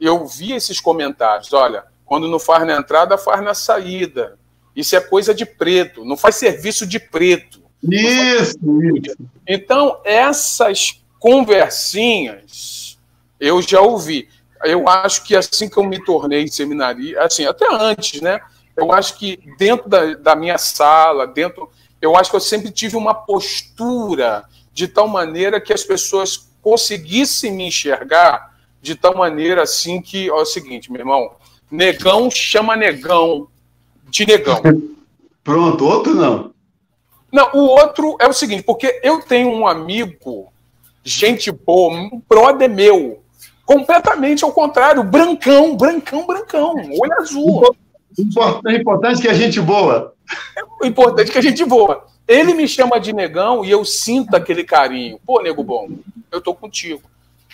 Eu vi esses comentários, olha, quando não faz na entrada, faz na saída. Isso é coisa de preto, não faz serviço de preto. Isso, isso. Então, essas conversinhas eu já ouvi. Eu acho que assim que eu me tornei seminarista, assim, até antes, né? Eu acho que dentro da, da minha sala, dentro. Eu acho que eu sempre tive uma postura de tal maneira que as pessoas conseguissem me enxergar de tal maneira assim que, ó, é o seguinte, meu irmão, negão chama negão de negão. Pronto, outro não. Não, o outro é o seguinte, porque eu tenho um amigo, gente boa, um brother meu, completamente ao contrário, brancão, brancão, brancão, olho azul. O importante que a gente boa. É o importante que a gente boa. Ele me chama de negão e eu sinto aquele carinho. Pô, nego bom, eu tô contigo.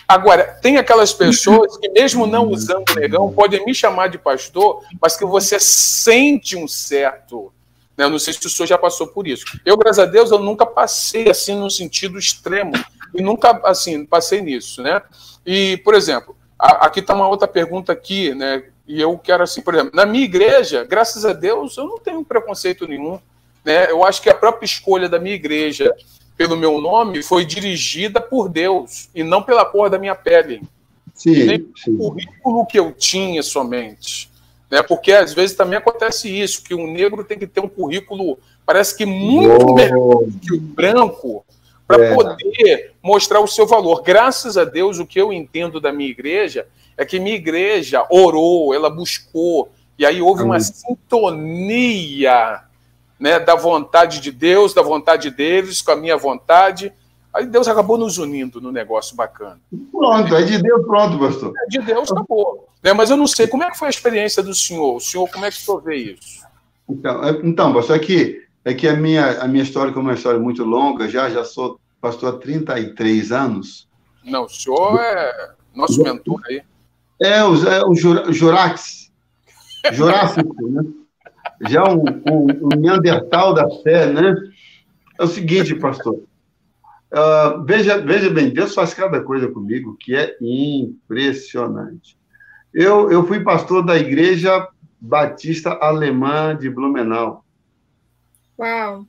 Agora, tem aquelas pessoas que, mesmo não usando negão, podem me chamar de pastor, mas que você sente um certo né? Eu não sei se o senhor já passou por isso. Eu, graças a Deus, eu nunca passei assim no sentido extremo e nunca assim passei nisso, né? E, por exemplo, a, aqui está uma outra pergunta aqui, né? E eu quero assim, por exemplo, na minha igreja, graças a Deus, eu não tenho preconceito nenhum, né? Eu acho que a própria escolha da minha igreja pelo meu nome foi dirigida por Deus e não pela cor da minha pele. Sim, Nem sim. o currículo que eu tinha somente. Né? Porque às vezes também acontece isso, que um negro tem que ter um currículo, parece que muito oh. melhor que o branco, para é. poder mostrar o seu valor. Graças a Deus, o que eu entendo da minha igreja é que minha igreja orou, ela buscou, e aí houve uma sintonia né, da vontade de Deus, da vontade deles, com a minha vontade. Aí Deus acabou nos unindo no negócio bacana. Pronto, é de Deus, pronto, pastor. É de Deus, acabou. Né? Mas eu não sei, como é que foi a experiência do senhor? O senhor, como é que o senhor vê isso? Então, é, então pastor, é que, é que a, minha, a minha história, como é uma história muito longa, já, já sou pastor há 33 anos. Não, o senhor é nosso mentor aí. É, o, é, o Jurax. Jurássico, né? Já um, um, um Neandertal da fé, né? É o seguinte, pastor. Uh, veja, veja bem, Deus faz cada coisa comigo que é impressionante. Eu, eu fui pastor da Igreja Batista Alemã de Blumenau. Uau!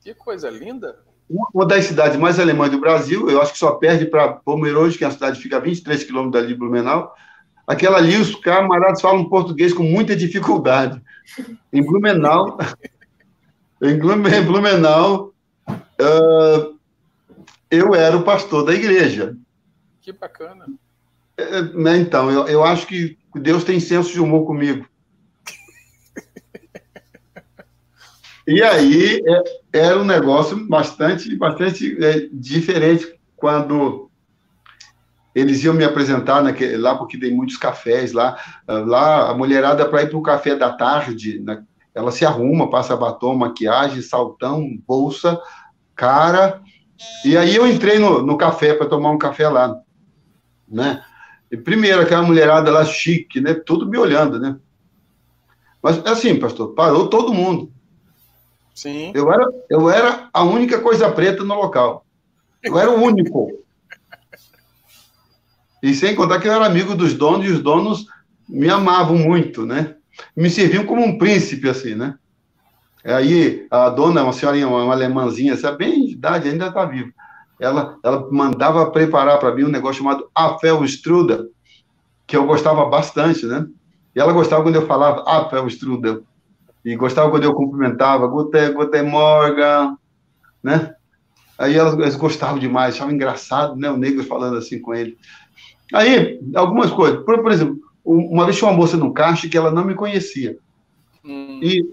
Que coisa linda! Uma das cidades mais alemãs do Brasil, eu acho que só perde para Pomerode, que é uma cidade que fica a 23 quilômetros dali de Blumenau. Aquela ali, os camaradas falam português com muita dificuldade. Em Blumenau, em Blumenau, uh, eu era o pastor da igreja. Que bacana. É, né, então, eu, eu acho que Deus tem senso de humor comigo. E aí é, era um negócio bastante, bastante é, diferente quando eles iam me apresentar naquele, lá, porque tem muitos cafés lá. Lá, a mulherada, para ir para o café da tarde, né, ela se arruma, passa batom, maquiagem, saltão, bolsa, cara. E aí eu entrei no, no café para tomar um café lá, né? E primeiro, aquela mulherada lá chique, né? Tudo me olhando, né? Mas assim, pastor, parou todo mundo. Sim. Eu era, eu era a única coisa preta no local. Eu era o único. E sem contar que eu era amigo dos donos, e os donos me amavam muito, né? Me serviam como um príncipe, assim, né? Aí a dona, uma senhorinha, uma alemãzinha, essa bem de idade, ainda está viva ela, ela mandava preparar para mim um negócio chamado Apfelstrudel, que eu gostava bastante, né? E ela gostava quando eu falava Apfelstrudel. E gostava quando eu cumprimentava, Guten, Guten Morgen, né? Aí elas, elas gostavam demais, achavam engraçado, né? O negro falando assim com ele. Aí, algumas coisas. Por, por exemplo, uma vez tinha uma moça no caixa que ela não me conhecia. Hum. E,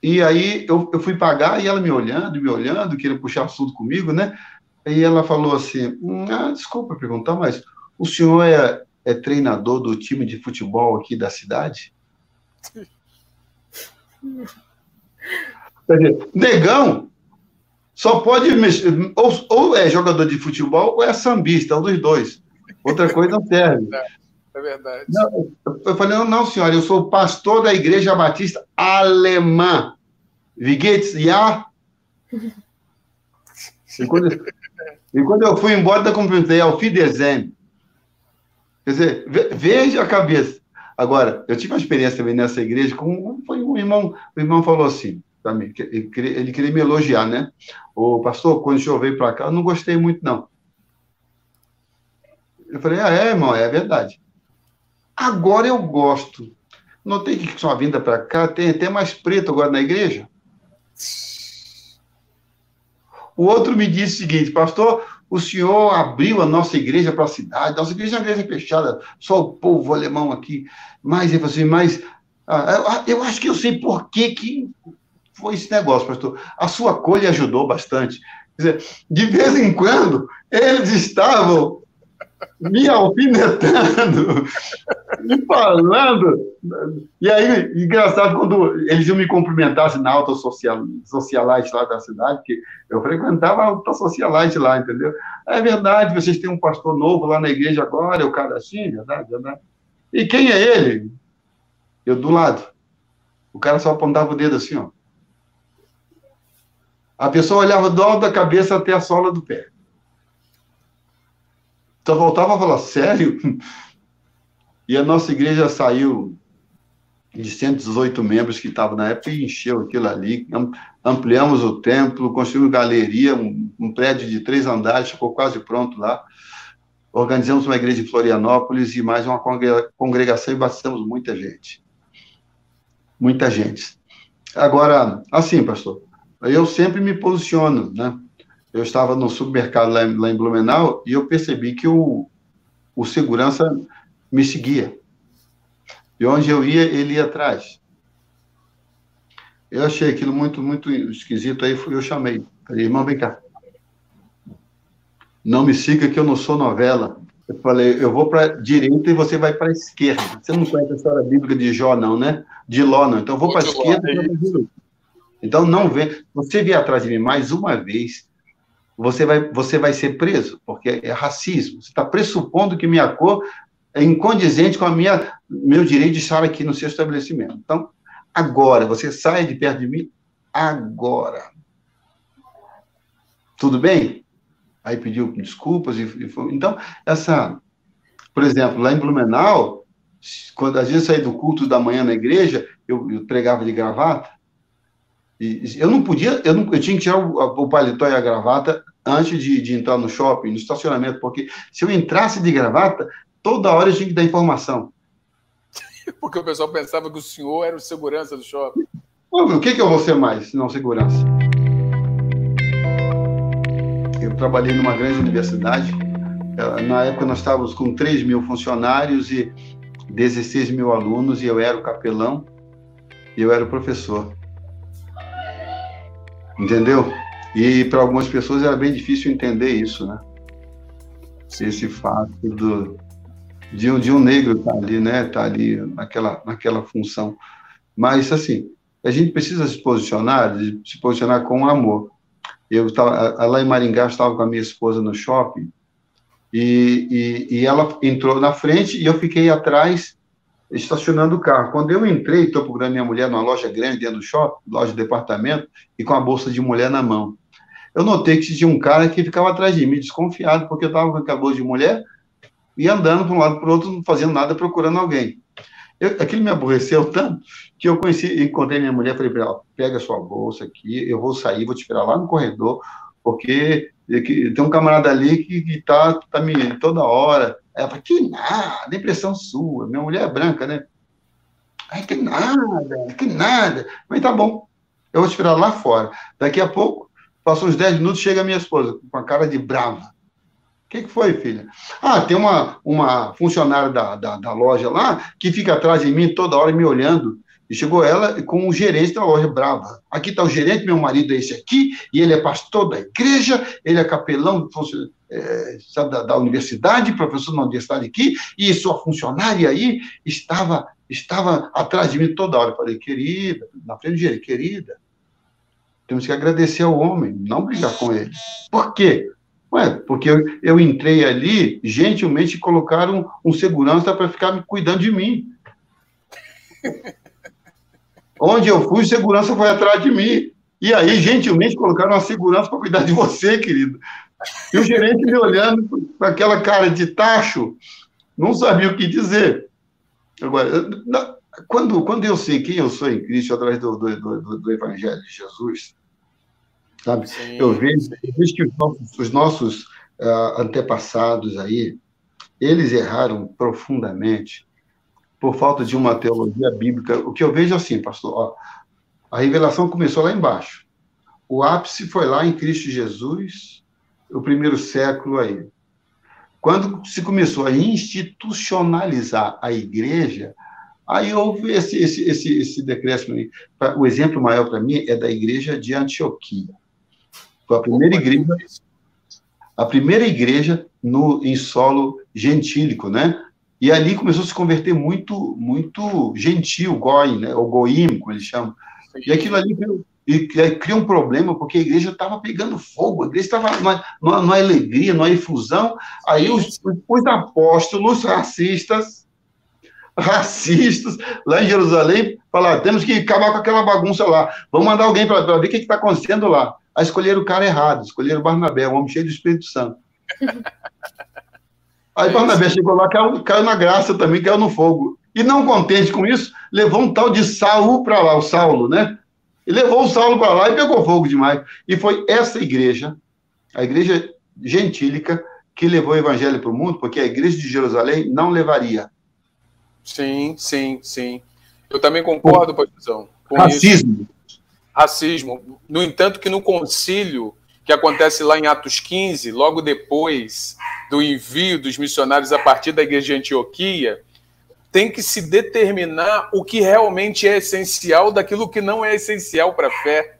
e aí eu, eu fui pagar e ela me olhando, me olhando, queria puxar assunto comigo, né? Aí ela falou assim: hum, ah, desculpa perguntar, mas o senhor é, é treinador do time de futebol aqui da cidade? Negão só pode mexer, ou, ou, é jogador de futebol ou é sambista, um dos dois. Outra coisa não serve. É verdade. Não, eu falei, não, não, senhora, eu sou pastor da Igreja Batista Alemã. Wie geht's? Ja? E quando, e quando eu fui embora, eu cumprimentei ao Fidesem. Quer dizer, veja a cabeça. Agora, eu tive uma experiência também nessa igreja, com foi um irmão, o irmão falou assim, para mim, ele queria, ele queria me elogiar, né? O pastor, quando o senhor veio para cá, eu não gostei muito, não. Eu falei, ah, é, irmão, é verdade. Agora eu gosto. Notei que sua vinda para cá tem até mais preto agora na igreja. O outro me disse o seguinte, pastor, o senhor abriu a nossa igreja para a cidade, nossa igreja é uma igreja fechada, só o povo alemão aqui. Mas ele falou assim, mas ah, eu acho que eu sei por que, que foi esse negócio, pastor. A sua colha ajudou bastante. Quer dizer, de vez em quando, eles estavam me alfinetando, me falando. E aí, engraçado, quando eles iam me cumprimentar assim, na alta social, socialite lá da cidade, que eu frequentava a alta socialite lá, entendeu? É verdade, vocês têm um pastor novo lá na igreja agora, o cara assim, verdade, verdade. E quem é ele? Eu do lado. O cara só apontava o dedo assim, ó. A pessoa olhava do alto da cabeça até a sola do pé. Então voltava a falar, sério? E a nossa igreja saiu de 118 membros que estavam na época e encheu aquilo ali. Ampliamos o templo, construímos galeria, um, um prédio de três andares, ficou quase pronto lá. Organizamos uma igreja em Florianópolis e mais uma congregação e batizamos muita gente. Muita gente. Agora, assim, pastor, eu sempre me posiciono, né? eu estava no supermercado lá, lá em Blumenau e eu percebi que o, o segurança me seguia. E onde eu ia, ele ia atrás. Eu achei aquilo muito, muito esquisito, aí eu chamei. Falei, irmão, vem cá. Não me siga que eu não sou novela. Eu falei, eu vou para a direita e você vai para a esquerda. Você não conhece a história bíblica de Jó, não, né? De Ló, não. Então eu vou para a esquerda e Então não vem. Você vier atrás de mim mais uma vez, você vai, você vai ser preso, porque é racismo. Você está pressupondo que minha cor é incondizente com a minha meu direito de estar aqui no seu estabelecimento. Então, agora, você sai de perto de mim agora. Tudo bem? Aí pediu desculpas e, e foi. Então, essa, por exemplo, lá em Blumenau, quando a gente saía do culto da manhã na igreja, eu, eu pregava de gravata. E eu não podia, eu, não, eu tinha que tirar o, o paletó e a gravata antes de, de entrar no shopping, no estacionamento, porque se eu entrasse de gravata, toda hora tinha que dar informação. Porque o pessoal pensava que o senhor era o segurança do shopping. O que, que eu vou ser mais, se não segurança? Eu trabalhei numa grande universidade. Eh, na época, nós estávamos com 3 mil funcionários e 16 mil alunos, e eu era o capelão e eu era o professor. Entendeu? E para algumas pessoas era bem difícil entender isso, né? Esse fato do, de, um, de um negro estar tá ali, né? Estar tá ali naquela, naquela função. Mas, assim, a gente precisa se posicionar, se posicionar com amor. Eu estava lá em Maringá, estava com a minha esposa no shopping e, e, e ela entrou na frente e eu fiquei atrás estacionando o carro. Quando eu entrei, estou procurando minha mulher numa loja grande dentro do shopping, loja de departamento, e com a bolsa de mulher na mão eu notei que tinha um cara que ficava atrás de mim, desconfiado, porque eu estava com aquela bolsa de mulher e andando para um lado para o outro, não fazendo nada, procurando alguém. Eu, aquilo me aborreceu tanto que eu conheci, encontrei minha mulher, falei para ela, pega sua bolsa aqui, eu vou sair, vou te esperar lá no corredor, porque tem um camarada ali que, está tá me toda hora. Ela falou, que nada, impressão sua, minha mulher é branca, né? Ai, que nada, que nada. Mas tá bom, eu vou te esperar lá fora. Daqui a pouco, Passou uns 10 minutos, chega a minha esposa, com a cara de brava. O que, que foi, filha? Ah, tem uma, uma funcionária da, da, da, loja lá que fica atrás de mim toda hora me olhando. E chegou ela com o gerente da loja brava. Aqui está o gerente, meu marido é esse aqui, e ele é pastor da igreja, ele é capelão é, da, da universidade, professor da universidade aqui, e sua funcionária aí estava, estava atrás de mim toda hora. Eu falei, querida, na frente do gerente, querida, temos que agradecer ao homem, não brigar com ele. Por quê? Ué, porque eu, eu entrei ali, gentilmente colocaram um, segurança para ficar me cuidando de mim. Onde eu fui, segurança foi atrás de mim. E aí, gentilmente, colocaram uma segurança para cuidar de você, querido. E o gerente me olhando com aquela cara de tacho, não sabia o que dizer. Agora, quando, quando eu sei quem eu sou em Cristo através do, do, do, do Evangelho de Jesus, sabe? Sim, eu vejo, eu vejo que os nossos, os nossos uh, antepassados aí, eles erraram profundamente por falta de uma teologia bíblica. O que eu vejo assim, pastor, ó, a revelação começou lá embaixo. O ápice foi lá em Cristo Jesus, o primeiro século aí. Quando se começou a institucionalizar a igreja, aí houve esse, esse, esse, esse decréscimo. O exemplo maior para mim é da igreja de Antioquia. Foi a primeira igreja, a primeira igreja no, em solo gentílico, né? E ali começou a se converter muito, muito gentil, goi, né? Ou goim, como eles chamam. E aquilo ali e cria um problema, porque a igreja estava pegando fogo, a igreja estava numa, numa, numa, alegria, numa efusão. Aí os, os apóstolos racistas, racistas, lá em Jerusalém, falaram: temos que acabar com aquela bagunça lá, vamos mandar alguém para ver o que está acontecendo lá. Aí escolheram o cara errado, escolheram Barnabé, um homem cheio do Espírito Santo. Aí Barnabé chegou lá, caiu, caiu na graça também, caiu no fogo. E não contente com isso, levou um tal de Saul para lá, o Saulo, né? E levou o Saulo para lá e pegou fogo demais. E foi essa igreja, a igreja gentílica, que levou o evangelho para o mundo, porque a igreja de Jerusalém não levaria. Sim, sim, sim. Eu também concordo, pastorzão. Racismo. Isso. Racismo. No entanto, que no concílio que acontece lá em Atos 15, logo depois do envio dos missionários a partir da igreja de Antioquia, tem que se determinar o que realmente é essencial daquilo que não é essencial para a fé.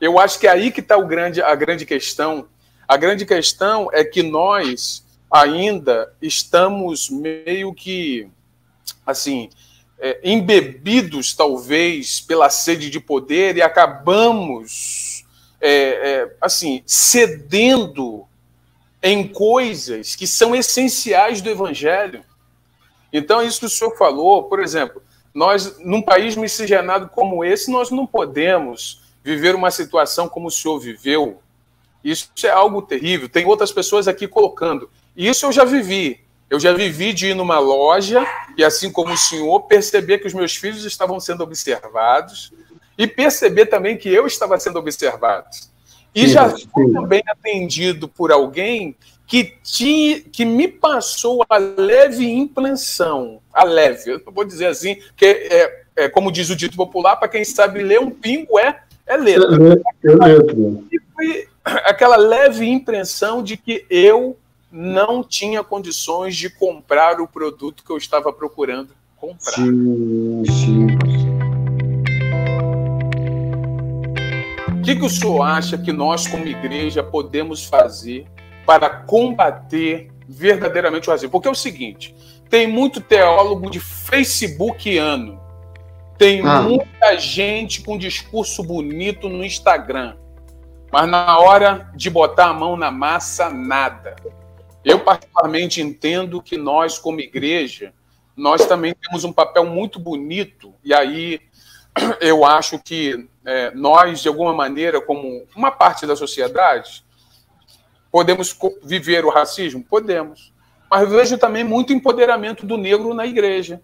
Eu acho que é aí que está grande, a grande questão. A grande questão é que nós ainda estamos meio que, assim, é, embebidos, talvez, pela sede de poder e acabamos, é, é, assim, cedendo em coisas que são essenciais do Evangelho. Então, isso que o senhor falou, por exemplo, nós, num país miscigenado como esse, nós não podemos viver uma situação como o senhor viveu. Isso é algo terrível. Tem outras pessoas aqui colocando. Isso eu já vivi. Eu já vivi de ir numa loja e, assim como o senhor, perceber que os meus filhos estavam sendo observados e perceber também que eu estava sendo observado. E sim, já fui também atendido por alguém que, te, que me passou a leve impressão, a leve, eu vou dizer assim, que é, é como diz o dito popular, para quem sabe ler um pingo é, é letra. É, letra. E foi aquela leve impressão de que eu não tinha condições de comprar o produto que eu estava procurando comprar. Sim, sim. O que, que o senhor acha que nós, como igreja, podemos fazer para combater verdadeiramente o racismo. Porque é o seguinte: tem muito teólogo de Facebookiano, tem ah. muita gente com discurso bonito no Instagram, mas na hora de botar a mão na massa, nada. Eu, particularmente, entendo que nós, como igreja, nós também temos um papel muito bonito, e aí eu acho que é, nós, de alguma maneira, como uma parte da sociedade, Podemos viver o racismo? Podemos. Mas vejo também muito empoderamento do negro na igreja.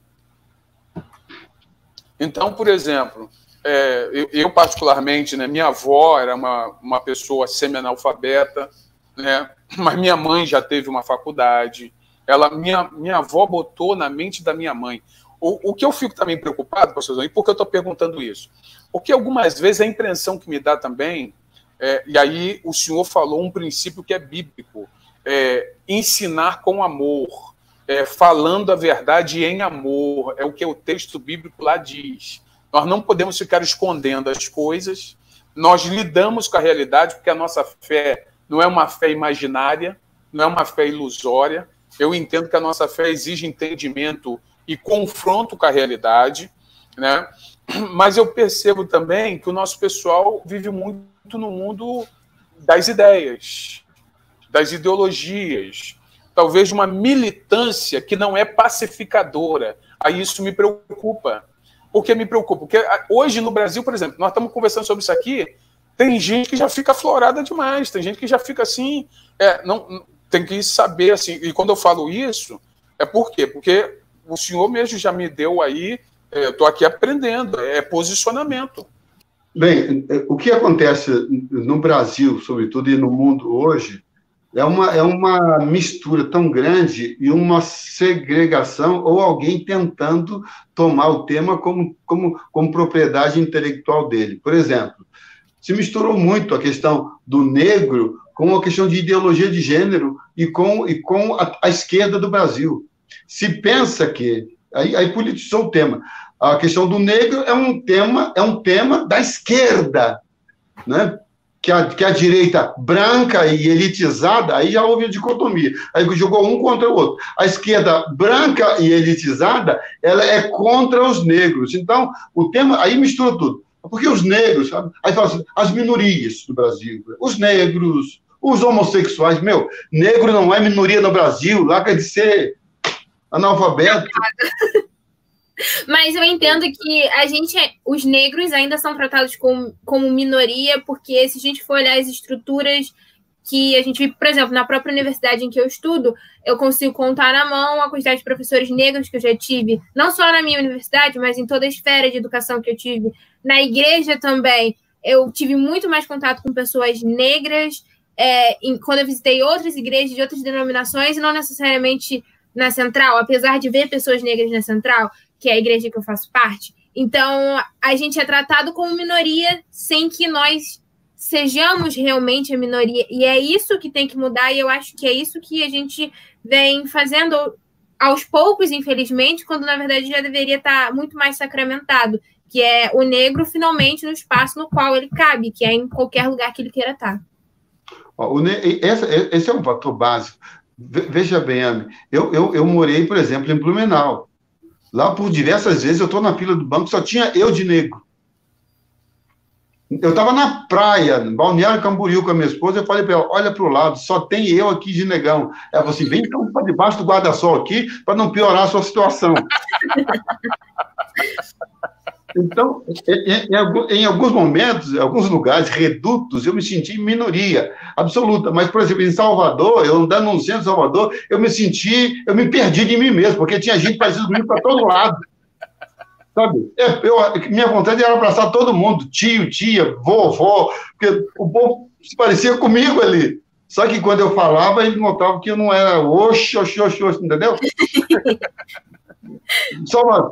Então, por exemplo, é, eu, eu, particularmente, né, minha avó era uma, uma pessoa semi-analfabeta, né, mas minha mãe já teve uma faculdade. Ela, minha, minha avó botou na mente da minha mãe. O, o que eu fico também preocupado, pastor e por que eu estou perguntando isso? Porque algumas vezes a impressão que me dá também é, e aí o senhor falou um princípio que é bíblico: é, ensinar com amor, é, falando a verdade em amor, é o que o texto bíblico lá diz. Nós não podemos ficar escondendo as coisas, nós lidamos com a realidade, porque a nossa fé não é uma fé imaginária, não é uma fé ilusória. Eu entendo que a nossa fé exige entendimento e confronto com a realidade, né? Mas eu percebo também que o nosso pessoal vive muito no mundo das ideias, das ideologias, talvez de uma militância que não é pacificadora. Aí isso me preocupa. Por que me preocupa? Porque ah, hoje no Brasil, por exemplo, nós estamos conversando sobre isso aqui, tem gente que já fica florada demais, tem gente que já fica assim, é, não, tem que saber assim. E quando eu falo isso, é por quê? Porque o senhor mesmo já me deu aí, é, estou aqui aprendendo, é posicionamento. Bem, o que acontece no Brasil, sobretudo, e no mundo hoje, é uma, é uma mistura tão grande e uma segregação, ou alguém tentando tomar o tema como, como, como propriedade intelectual dele. Por exemplo, se misturou muito a questão do negro com a questão de ideologia de gênero e com, e com a, a esquerda do Brasil. Se pensa que. Aí, aí politizou o tema. A questão do negro é um tema, é um tema da esquerda, né? Que a, que a direita branca e elitizada, aí já houve a dicotomia. Aí jogou um contra o outro. A esquerda branca e elitizada, ela é contra os negros. Então, o tema, aí mistura tudo. Porque os negros, sabe? Aí fala assim, as minorias do Brasil, os negros, os homossexuais, meu, negro não é minoria no Brasil, lá quer dizer analfabeto. Mas eu entendo que a gente, os negros ainda são tratados como, como minoria, porque se a gente for olhar as estruturas que a gente, por exemplo, na própria universidade em que eu estudo, eu consigo contar na mão a quantidade de professores negros que eu já tive, não só na minha universidade, mas em toda a esfera de educação que eu tive. Na igreja também, eu tive muito mais contato com pessoas negras é, em, quando eu visitei outras igrejas de outras denominações, e não necessariamente na central, apesar de ver pessoas negras na central, que é a igreja que eu faço parte. Então, a gente é tratado como minoria sem que nós sejamos realmente a minoria. E é isso que tem que mudar, e eu acho que é isso que a gente vem fazendo aos poucos, infelizmente, quando na verdade já deveria estar muito mais sacramentado, que é o negro finalmente no espaço no qual ele cabe, que é em qualquer lugar que ele queira estar. Esse é um fator básico. Veja bem, Ami, eu, eu, eu morei, por exemplo, em Blumenau. Lá, por diversas vezes, eu estou na fila do banco, só tinha eu de negro. Eu estava na praia, em Balneário Camboriú, com a minha esposa, eu falei para ela, olha para o lado, só tem eu aqui de negão. Ela falou assim, vem então para debaixo do guarda-sol aqui, para não piorar a sua situação. Então, em, em, alguns momentos, em alguns lugares, redutos, eu me senti minoria absoluta. Mas, por exemplo, em Salvador, eu andando no centro de Salvador, eu me senti, eu me perdi de mim mesmo, porque tinha gente parecida comigo para todo lado. Sabe? Eu, minha vontade era abraçar todo mundo, tio, tia, vovó, porque o povo se parecia comigo ali. Só que quando eu falava, ele notava que eu não era oxi, oxi, oxi, oxi entendeu?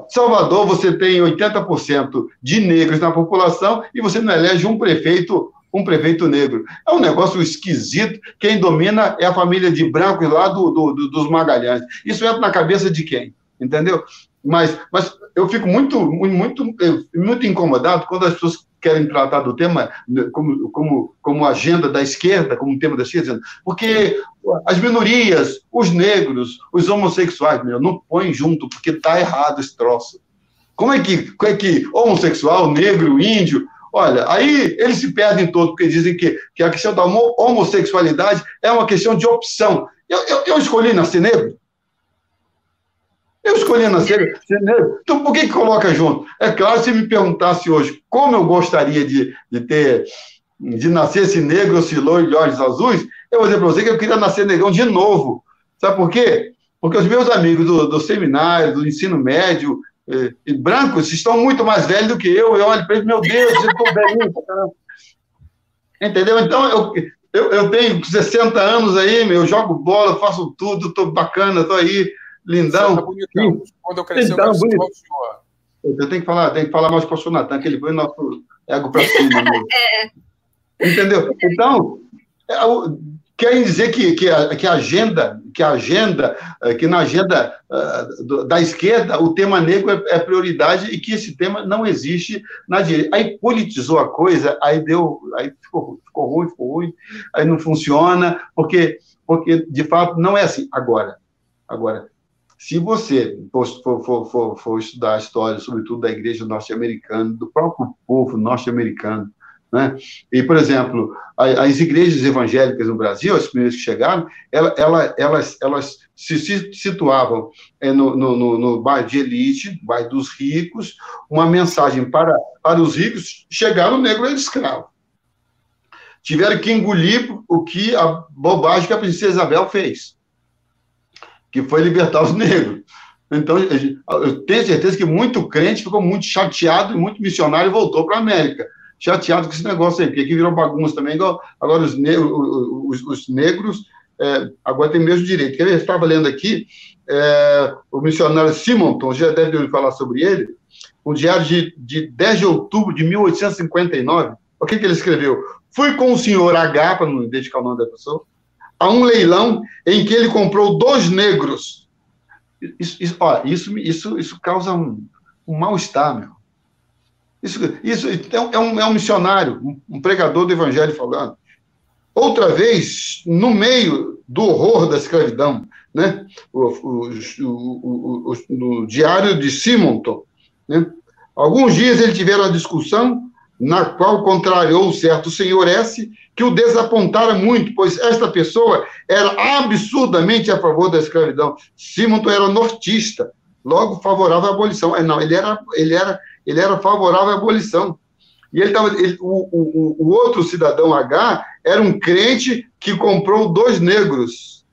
Salvador, você tem 80% de negros na população e você não elege um prefeito um prefeito negro. É um negócio esquisito. Quem domina é a família de brancos lá do, do, do, dos Magalhães. Isso entra na cabeça de quem? Entendeu? Mas, mas eu fico muito, muito, muito incomodado quando as pessoas querem tratar do tema como, como, como agenda da esquerda, como tema da esquerda, porque as minorias, os negros, os homossexuais, meu, não põem junto, porque está errado esse troço. Como é que, como é que homossexual, negro, índio, olha, aí eles se perdem todo, porque dizem que, que a questão da homossexualidade é uma questão de opção. Eu, eu, eu escolhi nascer negro, eu escolhi nascer, negro. Então, por que, que coloca junto? É claro, se me perguntasse hoje como eu gostaria de, de ter, de nascer esse negro, esse loiro de olhos azuis, eu vou dizer para você que eu queria nascer negão de novo. Sabe por quê? Porque os meus amigos do, do seminário, do ensino médio, eh, brancos, estão muito mais velhos do que eu. Eu olho para eles, meu Deus, eu estou velhinho. Entendeu? Então, eu, eu, eu tenho 60 anos aí, meu, eu jogo bola, faço tudo, estou bacana, estou aí Lindão. Tá bonitão. Quando eu crescer, Lindão, eu quero bonito. senhor. Eu tenho que falar, tenho que falar mais com o senhor Natan, que ele põe nosso ego para cima. é. Entendeu? Então, é, querem dizer que, que, a, que a agenda, que a agenda, é, que na agenda uh, da esquerda o tema negro é, é, prioridade e que esse tema não existe na direita. Aí politizou a coisa, aí deu, aí ficou, ficou ruim, ficou ruim, aí não funciona, porque, porque de fato não é assim. Agora, agora se você for, for, for, for, estudar a história, sobretudo da igreja norte-americana, do próprio povo norte-americano, Né? E, por exemplo, as igrejas evangélicas no Brasil, as primeiras que chegaram, ela, ela, elas, elas se situavam é, no, no, no, bairro de elite, bairro dos ricos, uma mensagem para, para os ricos, chegar no negro era escravo. Tiveram que engolir o que a bobagem que a princesa Isabel fez, que foi libertar os negros. Então, eu tenho certeza que muito crente ficou muito chateado e muito missionário voltou para a América. Chateado com esse negócio aí, porque aqui virou bagunça também. Agora, os, negros, os, os negros é, agora tem o mesmo direito. Eu estava lendo aqui, é, o missionário Simonton, já deve ouvir falar sobre ele, um diário de, de 10 de outubro de 1859. O que, que ele escreveu? Fui com o senhor H, para não dedicar o nome da pessoa, a um leilão em que ele comprou dois negros isso, isso, ó, isso, isso, isso causa um, um mal-estar, meu. Isso, isso é, um, é um missionário, um, pregador do evangelho falando. Outra vez, no meio do horror da escravidão, né? o, o, o, o, diário de Simonton, né? alguns dias ele tiveram uma discussão na qual contrariou certo senhor S, que o desapontara muito, pois esta pessoa era absurdamente a favor da escravidão. Simonton era nortista, logo favorável à abolição. É, não, ele era, ele era, ele era favorável à abolição. E ele tava, ele, o, o, o outro cidadão H era um crente que comprou dois negros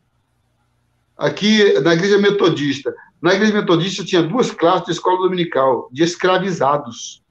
aqui na igreja metodista. Na igreja metodista tinha duas classes de escola dominical, de escravizados.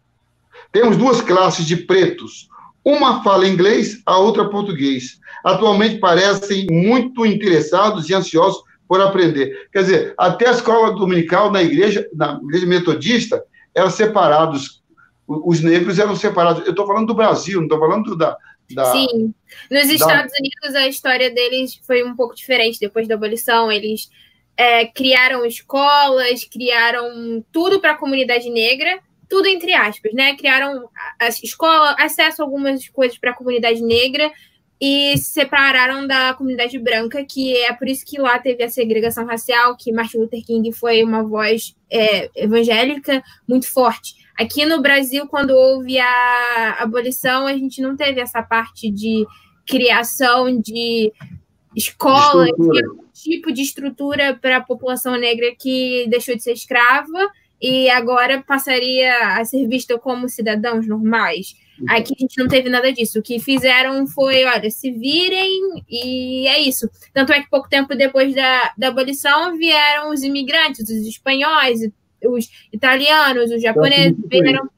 Temos duas classes de pretos. Uma fala inglês, a outra português. Atualmente parecem muito interessados e ansiosos por aprender. Quer dizer, até a escola dominical na igreja, na igreja metodista, eram separados. Os negros eram separados. Eu estou falando do Brasil, não estou falando da, da, Sim. Nos Estados da... Unidos, a história deles foi um pouco diferente depois da abolição. Eles é, criaram escolas, criaram tudo para a comunidade negra tudo entre aspas, né? Criaram a escola, acesso a algumas coisas para a comunidade negra e se separaram da comunidade branca, que é por isso que lá teve a segregação racial, que Martin Luther King foi uma voz é, evangélica muito forte. Aqui no Brasil, quando houve a abolição, a gente não teve essa parte de criação de escola, tipo de estrutura para a população negra que deixou de ser escrava e agora passaria a ser vista como cidadãos normais. Uhum. Aqui a gente não teve nada disso. O que fizeram foi, olha, se virem e é isso. Tanto é que pouco tempo depois da, da abolição vieram os imigrantes, os espanhóis, os italianos, os japoneses, vieram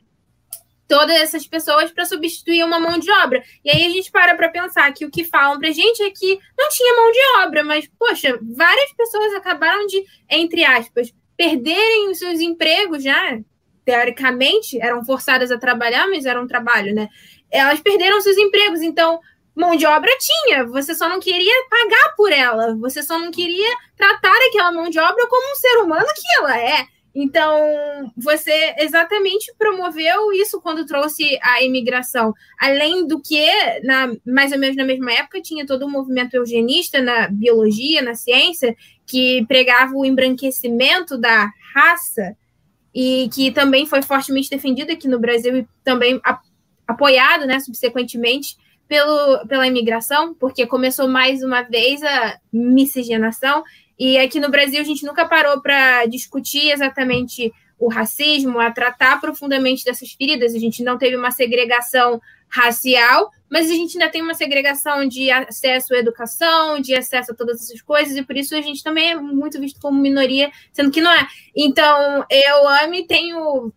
todas essas pessoas para substituir uma mão de obra. E aí a gente para para pensar que o que falam para gente é que não tinha mão de obra, mas, poxa, várias pessoas acabaram de, entre aspas, perderem os seus empregos já, teoricamente, eram forçadas a trabalhar, mas era um trabalho, né? Elas perderam seus empregos, então mão de obra tinha, você só não queria pagar por ela, você só não queria tratar aquela mão de obra como um ser humano que ela é. Então, você exatamente promoveu isso quando trouxe a imigração. Além do que, na, mais ou menos na mesma época, tinha todo um movimento eugenista na biologia, na ciência, que pregava o embranquecimento da raça e que também foi fortemente defendido aqui no Brasil e também apoiado, né, subsequentemente, pelo, pela imigração, porque começou mais uma vez a miscigenação e aqui no Brasil a gente nunca parou para discutir exatamente o racismo, a tratar profundamente dessas feridas. A gente não teve uma segregação racial, mas a gente ainda tem uma segregação de acesso à educação, de acesso a todas essas coisas, e por isso a gente também é muito visto como minoria, sendo que não é. Então, eu amo e tenho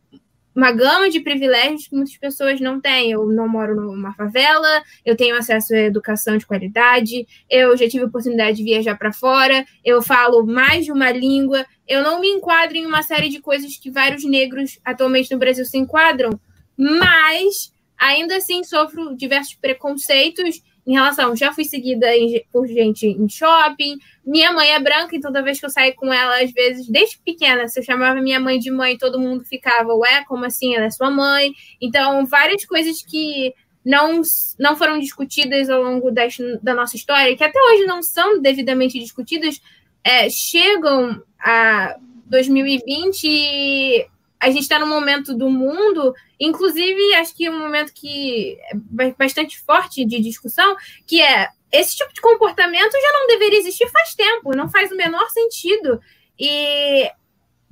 uma gama de privilégios que muitas pessoas não têm. Eu não moro numa favela, eu tenho acesso à educação de qualidade, eu já tive oportunidade de viajar para fora, eu falo mais de uma língua, eu não me enquadro em uma série de coisas que vários negros atualmente no Brasil se enquadram, mas ainda assim sofro diversos preconceitos em relação, já fui seguida por gente em shopping. Minha mãe é branca, então toda vez que eu saio com ela, às vezes, desde pequena, se eu chamava minha mãe de mãe, todo mundo ficava, ué, como assim? Ela é sua mãe. Então, várias coisas que não, não foram discutidas ao longo das, da nossa história, que até hoje não são devidamente discutidas, é, chegam a 2020 e a gente está num momento do mundo, inclusive acho que um momento que é bastante forte de discussão, que é esse tipo de comportamento já não deveria existir faz tempo, não faz o menor sentido. E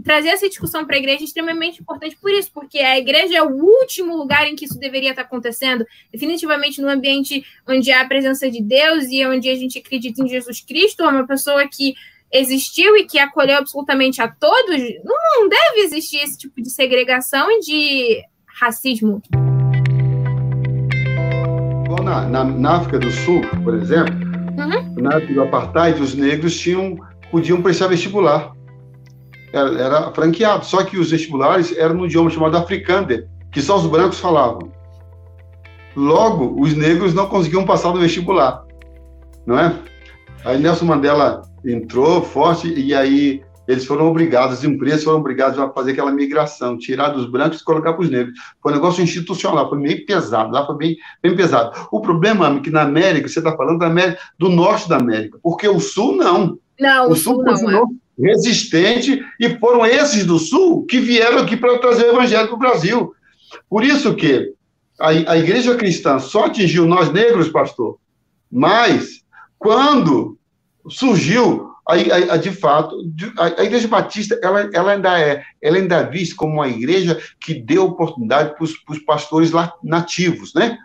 trazer essa discussão para a igreja é extremamente importante por isso, porque a igreja é o último lugar em que isso deveria estar acontecendo, definitivamente no ambiente onde há a presença de Deus e onde a gente acredita em Jesus Cristo, é uma pessoa que existiu e que acolheu absolutamente a todos, não deve existir esse tipo de segregação e de racismo. Na, na, na África do Sul, por exemplo, uhum. na época do apartheid, os negros tinham, podiam prestar vestibular era, era franqueado. Só que os vestibulares eram no idioma chamado afrikaner, que só os brancos falavam. Logo, os negros não conseguiam passar do vestibular, não é? Aí Nelson Mandela entrou forte e aí eles foram obrigados, as empresas foram obrigadas a fazer aquela migração, tirar dos brancos e colocar para os negros. Foi um negócio institucional, foi meio pesado, lá foi bem, bem pesado. O problema é que na América, você está falando da América, do norte da América, porque o sul não. Não, o, o sul, sul não, é resistente, e foram esses do Sul que vieram aqui para trazer o evangelho para o Brasil. Por isso que a, a igreja cristã só atingiu nós negros, pastor, mas quando surgiu a, a, a, de fato, a, Igreja Batista, ela, ela, ainda é, ela ainda é vista como uma igreja que deu oportunidade para os pastores nativos, né?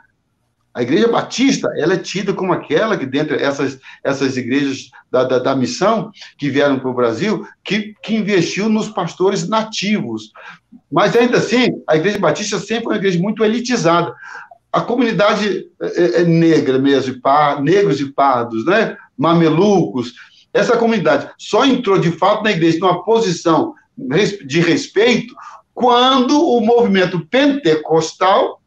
A Igreja Batista, ela é tida como aquela que, dentre essas, essas igrejas da, da, da missão que vieram para o Brasil, que, que investiu nos pastores nativos. Mas, ainda assim, a Igreja Batista sempre foi uma igreja muito elitizada. A comunidade é, é negra mesmo, par, negros e pardos, né? mamelucos, essa comunidade só entrou, de fato, na igreja numa posição de respeito quando o movimento pentecostal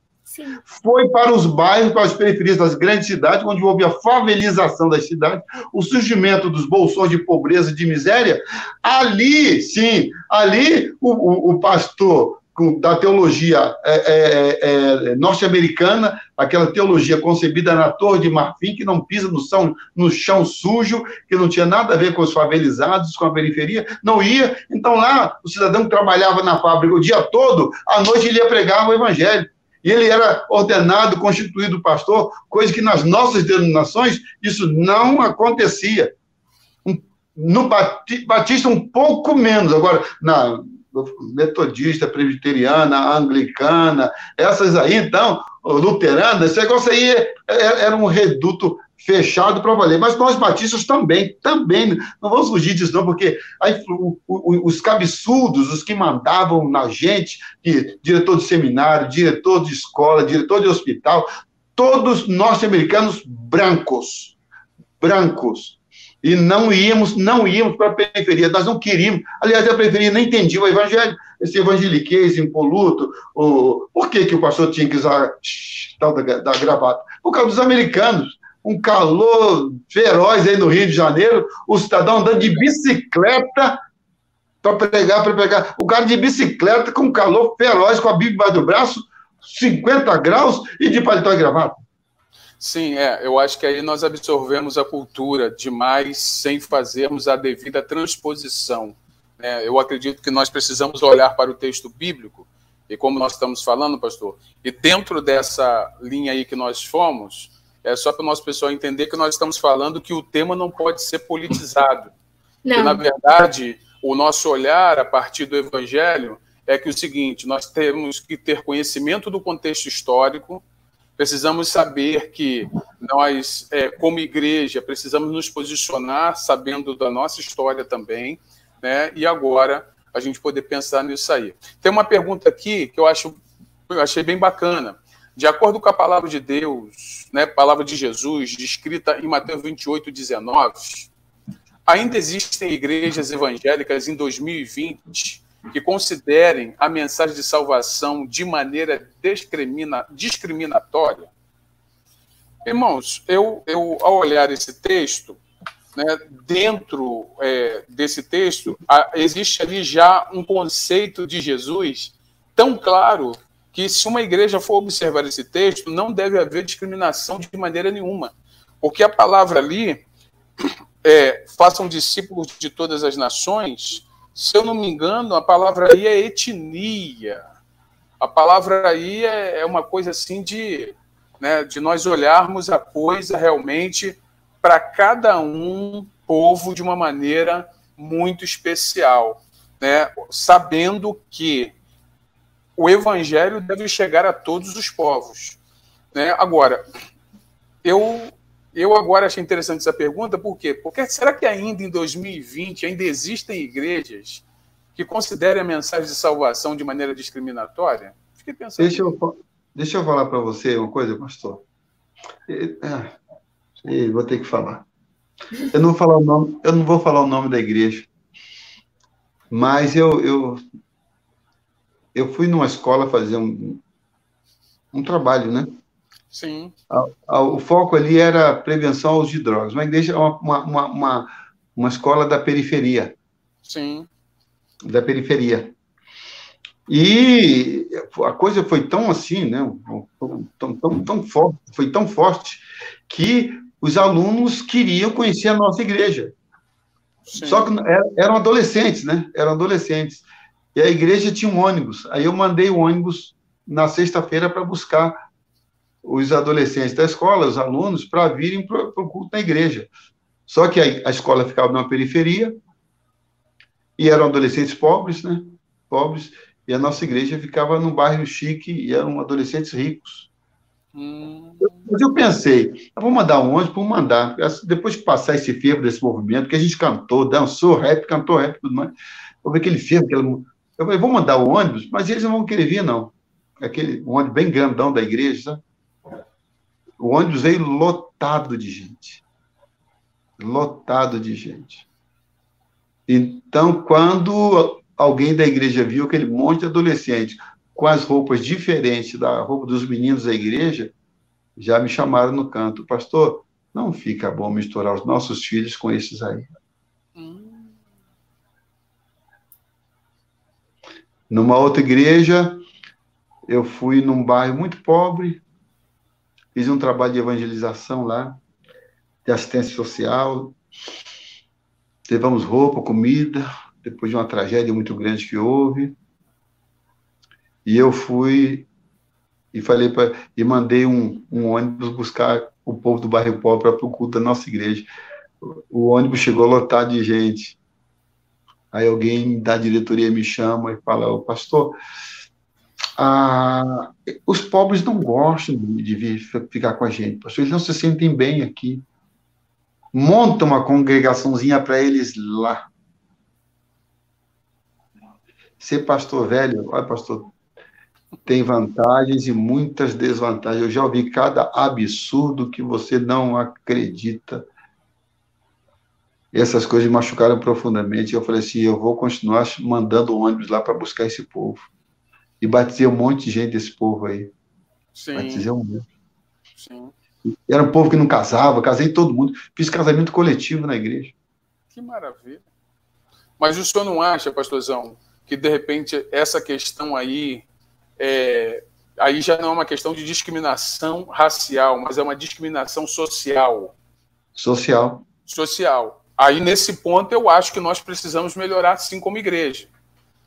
foi para os bairros, para as periferias das grandes cidades, onde houve a favelização das cidades, o surgimento dos bolsões de pobreza e de miséria. Ali, sim, ali o, o, o pastor da teologia é, é, é, norte-americana, aquela teologia concebida na Torre de Marfim, que não pisa no chão, no chão sujo, que não tinha nada a ver com os favelizados, com a periferia, não ia. Então lá, o cidadão que trabalhava na fábrica o dia todo, à noite ele ia pregar o evangelho. E ele era ordenado, constituído pastor, coisa que nas nossas denominações isso não acontecia. No Batista, um pouco menos. Agora, na metodista, presbiteriana, anglicana, essas aí, então, luterana, esse negócio aí é, é, era um reduto fechado para valer. Mas nós batistas também, também, não vamos fugir disso não, porque aí, o, o, os cabeçudos, os que mandavam na gente, que, diretor de seminário, diretor de escola, diretor de hospital, todos norte-americanos brancos, brancos, e não íamos, não íamos para a periferia, nós não queríamos, aliás, a periferia nem entendia o evangelho, esse evangeliquez impoluto, o, por que, que o pastor tinha que usar tal da, da gravata? Por causa dos americanos, um calor feroz aí no Rio de Janeiro, o cidadão andando de bicicleta para pegar, para pegar. O cara de bicicleta com calor feroz, com a Bíblia embaixo do braço, 50 graus e de paletó e gravata. Sim, é. Eu acho que aí nós absorvemos a cultura demais sem fazermos a devida transposição. É, eu acredito que nós precisamos olhar para o texto bíblico, e como nós estamos falando, pastor, e dentro dessa linha aí que nós fomos, é só para o nosso pessoal entender que nós estamos falando que o tema não pode ser politizado. Não. Que, na verdade, o nosso olhar a partir do evangelho é que o seguinte: nós temos que ter conhecimento do contexto histórico, precisamos saber que nós, é, como igreja, precisamos nos posicionar sabendo da nossa história também, né? E agora a gente poder pensar nisso aí. Tem uma pergunta aqui que eu acho eu achei bem bacana. De acordo com a palavra de Deus, né, palavra de Jesus, descrita em Mateus 28, 19, ainda existem igrejas evangélicas em 2020 que considerem a mensagem de salvação de maneira discrimina, discriminatória? Irmãos, eu, eu, ao olhar esse texto, né, dentro é, desse texto, a, existe ali já um conceito de Jesus tão claro que se uma igreja for observar esse texto, não deve haver discriminação de maneira nenhuma. Porque a palavra ali é façam discípulos de todas as nações se eu não me engano, a palavra aí é etnia. A palavra aí é, é uma coisa assim de, né, de nós olharmos a coisa realmente para cada um povo de uma maneira muito especial, né? sabendo que o evangelho deve chegar a todos os povos. Né? Agora, eu, eu agora achei interessante essa pergunta, por quê? Porque será que ainda em 2020 ainda existem igrejas que considerem a mensagem de salvação de maneira discriminatória? Fiquei pensando. Deixa eu, deixa eu falar para você uma coisa, pastor. É, vou ter que falar. Eu não vou falar o nome, eu não vou falar o nome da igreja, mas eu, eu, eu fui numa escola fazer um, um trabalho, né? Sim. O foco ali era prevenção ao uso de drogas. Uma igreja, uma, uma, uma, uma escola da periferia. Sim. Da periferia. E a coisa foi tão assim, né? Tão, tão, tão forte, foi tão forte que os alunos queriam conhecer a nossa igreja. Sim. Só que eram adolescentes, né? Eram adolescentes. E a igreja tinha um ônibus. Aí eu mandei o ônibus na sexta-feira para buscar os adolescentes da escola, os alunos, para virem para o culto na igreja. Só que a, a escola ficava numa periferia e eram adolescentes pobres, né? Pobres. E a nossa igreja ficava num bairro chique e eram adolescentes ricos. Hum. Mas eu pensei, eu vou mandar um ônibus, vou mandar. Depois de passar esse fervo desse movimento, que a gente cantou, dançou rap, cantou rap tudo mais, vou ver aquele fervo, aquele... eu falei, vou mandar o ônibus, mas eles não vão querer vir, não. Aquele ônibus bem grandão da igreja, sabe? O ônibus veio lotado de gente. Lotado de gente. Então, quando alguém da igreja viu aquele monte de adolescente com as roupas diferentes da roupa dos meninos da igreja, já me chamaram no canto, pastor, não fica bom misturar os nossos filhos com esses aí. Hum. Numa outra igreja, eu fui num bairro muito pobre, fiz um trabalho de evangelização lá, de assistência social, levamos roupa, comida, depois de uma tragédia muito grande que houve. E eu fui e falei para e mandei um, um, ônibus buscar o povo do bairro pobre para o culto da nossa igreja. O ônibus chegou lotado de gente. Aí alguém da diretoria me chama e fala, oh, pastor, ah, os pobres não gostam de vir ficar com a gente, pastor, eles não se sentem bem aqui. Monta uma congregaçãozinha para eles lá. Ser pastor velho, olha, pastor, tem vantagens e muitas desvantagens. Eu já ouvi cada absurdo que você não acredita. Essas coisas me machucaram profundamente. Eu falei assim: eu vou continuar mandando ônibus lá para buscar esse povo. E batizei um monte de gente desse povo aí. Sim. Batizei um monte. Sim. Era um povo que não casava, casei todo mundo. Fiz casamento coletivo na igreja. Que maravilha. Mas o senhor não acha, pastorzão, que de repente essa questão aí é, aí já não é uma questão de discriminação racial, mas é uma discriminação social. Social. Social. Aí, nesse ponto, eu acho que nós precisamos melhorar, sim, como igreja.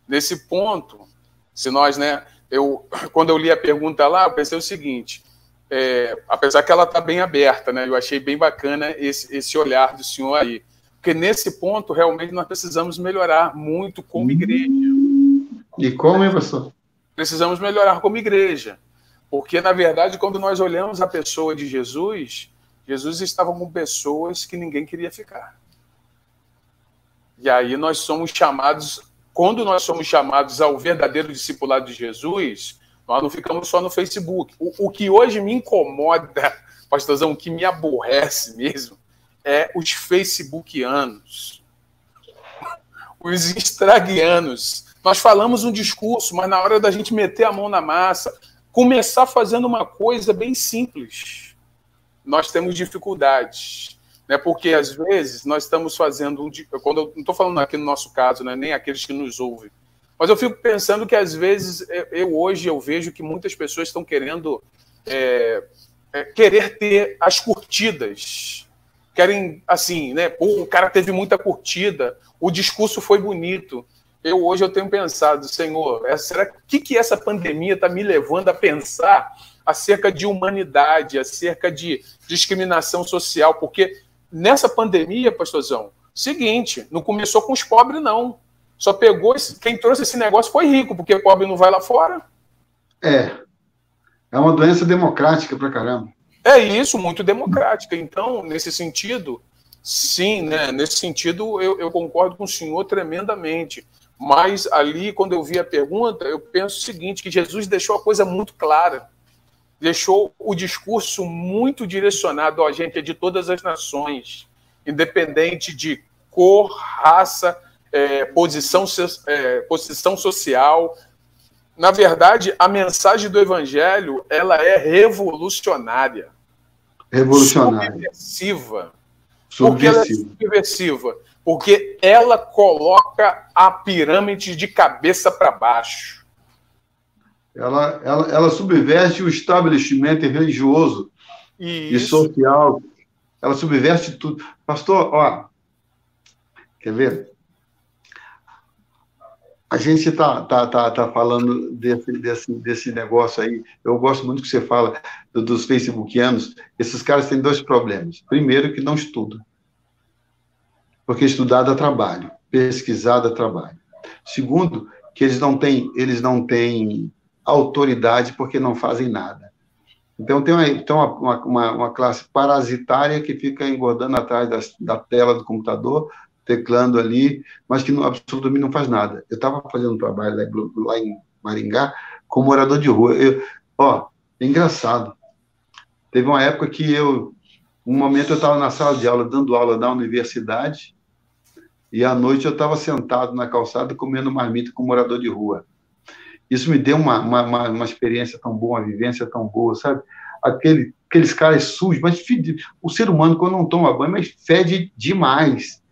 Nesse ponto, se nós, né, eu, quando eu li a pergunta lá, eu pensei o seguinte, é, apesar que ela está bem aberta, né, eu achei bem bacana esse, esse olhar do senhor aí, porque nesse ponto, realmente, nós precisamos melhorar muito como igreja. E como, hein, pastor? precisamos melhorar como igreja. Porque, na verdade, quando nós olhamos a pessoa de Jesus, Jesus estava com pessoas que ninguém queria ficar. E aí nós somos chamados, quando nós somos chamados ao verdadeiro discipulado de Jesus, nós não ficamos só no Facebook. O, o que hoje me incomoda, pastorzão, o que me aborrece mesmo, é os facebookianos, os instagragianos, nós falamos um discurso, mas na hora da gente meter a mão na massa, começar fazendo uma coisa bem simples, nós temos dificuldades. Né? Porque às vezes nós estamos fazendo um. Quando eu não estou falando aqui no nosso caso, né? nem aqueles que nos ouvem. Mas eu fico pensando que às vezes eu hoje eu vejo que muitas pessoas estão querendo é, é, querer ter as curtidas. Querem, assim, né? O cara teve muita curtida, o discurso foi bonito. eu hoje eu tenho pensado, Senhor, é, será que que essa pandemia está me levando a pensar acerca de humanidade, acerca de discriminação social? Porque nessa pandemia, pastorzão, seguinte, não começou com os pobres não. Só pegou esse, quem trouxe esse negócio foi rico, porque pobre não vai lá fora. É. É uma doença democrática pra caramba. É isso, muito democrática. Então, nesse sentido, sim, né? Nesse sentido, eu, eu concordo com o senhor tremendamente. Mas ali, quando eu vi a pergunta, eu penso o seguinte: que Jesus deixou a coisa muito clara, deixou o discurso muito direcionado a gente de todas as nações, independente de cor, raça, é, posição, é, posição social. Na verdade, a mensagem do Evangelho ela é revolucionária. Revolucionária. Subversiva. Por que ela é subversiva? Porque ela coloca a pirâmide de cabeça para baixo. Ela, ela, ela subverte o estabelecimento religioso Isso. e social. Ela subverte tudo. Pastor, ó, quer ver? A gente está tá, tá, tá falando desse, desse, desse negócio aí. Eu gosto muito que você fala do, dos facebookianos. Esses caras têm dois problemas. Primeiro, que não estudam. Porque estudar dá trabalho, pesquisar dá trabalho. Segundo, que eles não têm, eles não têm autoridade porque não fazem nada. Então, tem uma, tem uma, uma, uma classe parasitária que fica engordando atrás das, da tela do computador, teclando ali, mas que não, absolutamente não faz nada. Eu estava fazendo um trabalho lá, lá, em Maringá como morador de rua. Eu, ó, é engraçado. Teve uma época que eu, um momento eu estava na sala de aula, dando aula na universidade, e à noite eu estava sentado na calçada comendo marmita com morador de rua. Isso me deu uma, uma, uma, experiência tão boa, uma vivência tão boa, sabe? Aquele, aqueles caras sujos, mas o ser humano, quando não toma banho, mas fede demais.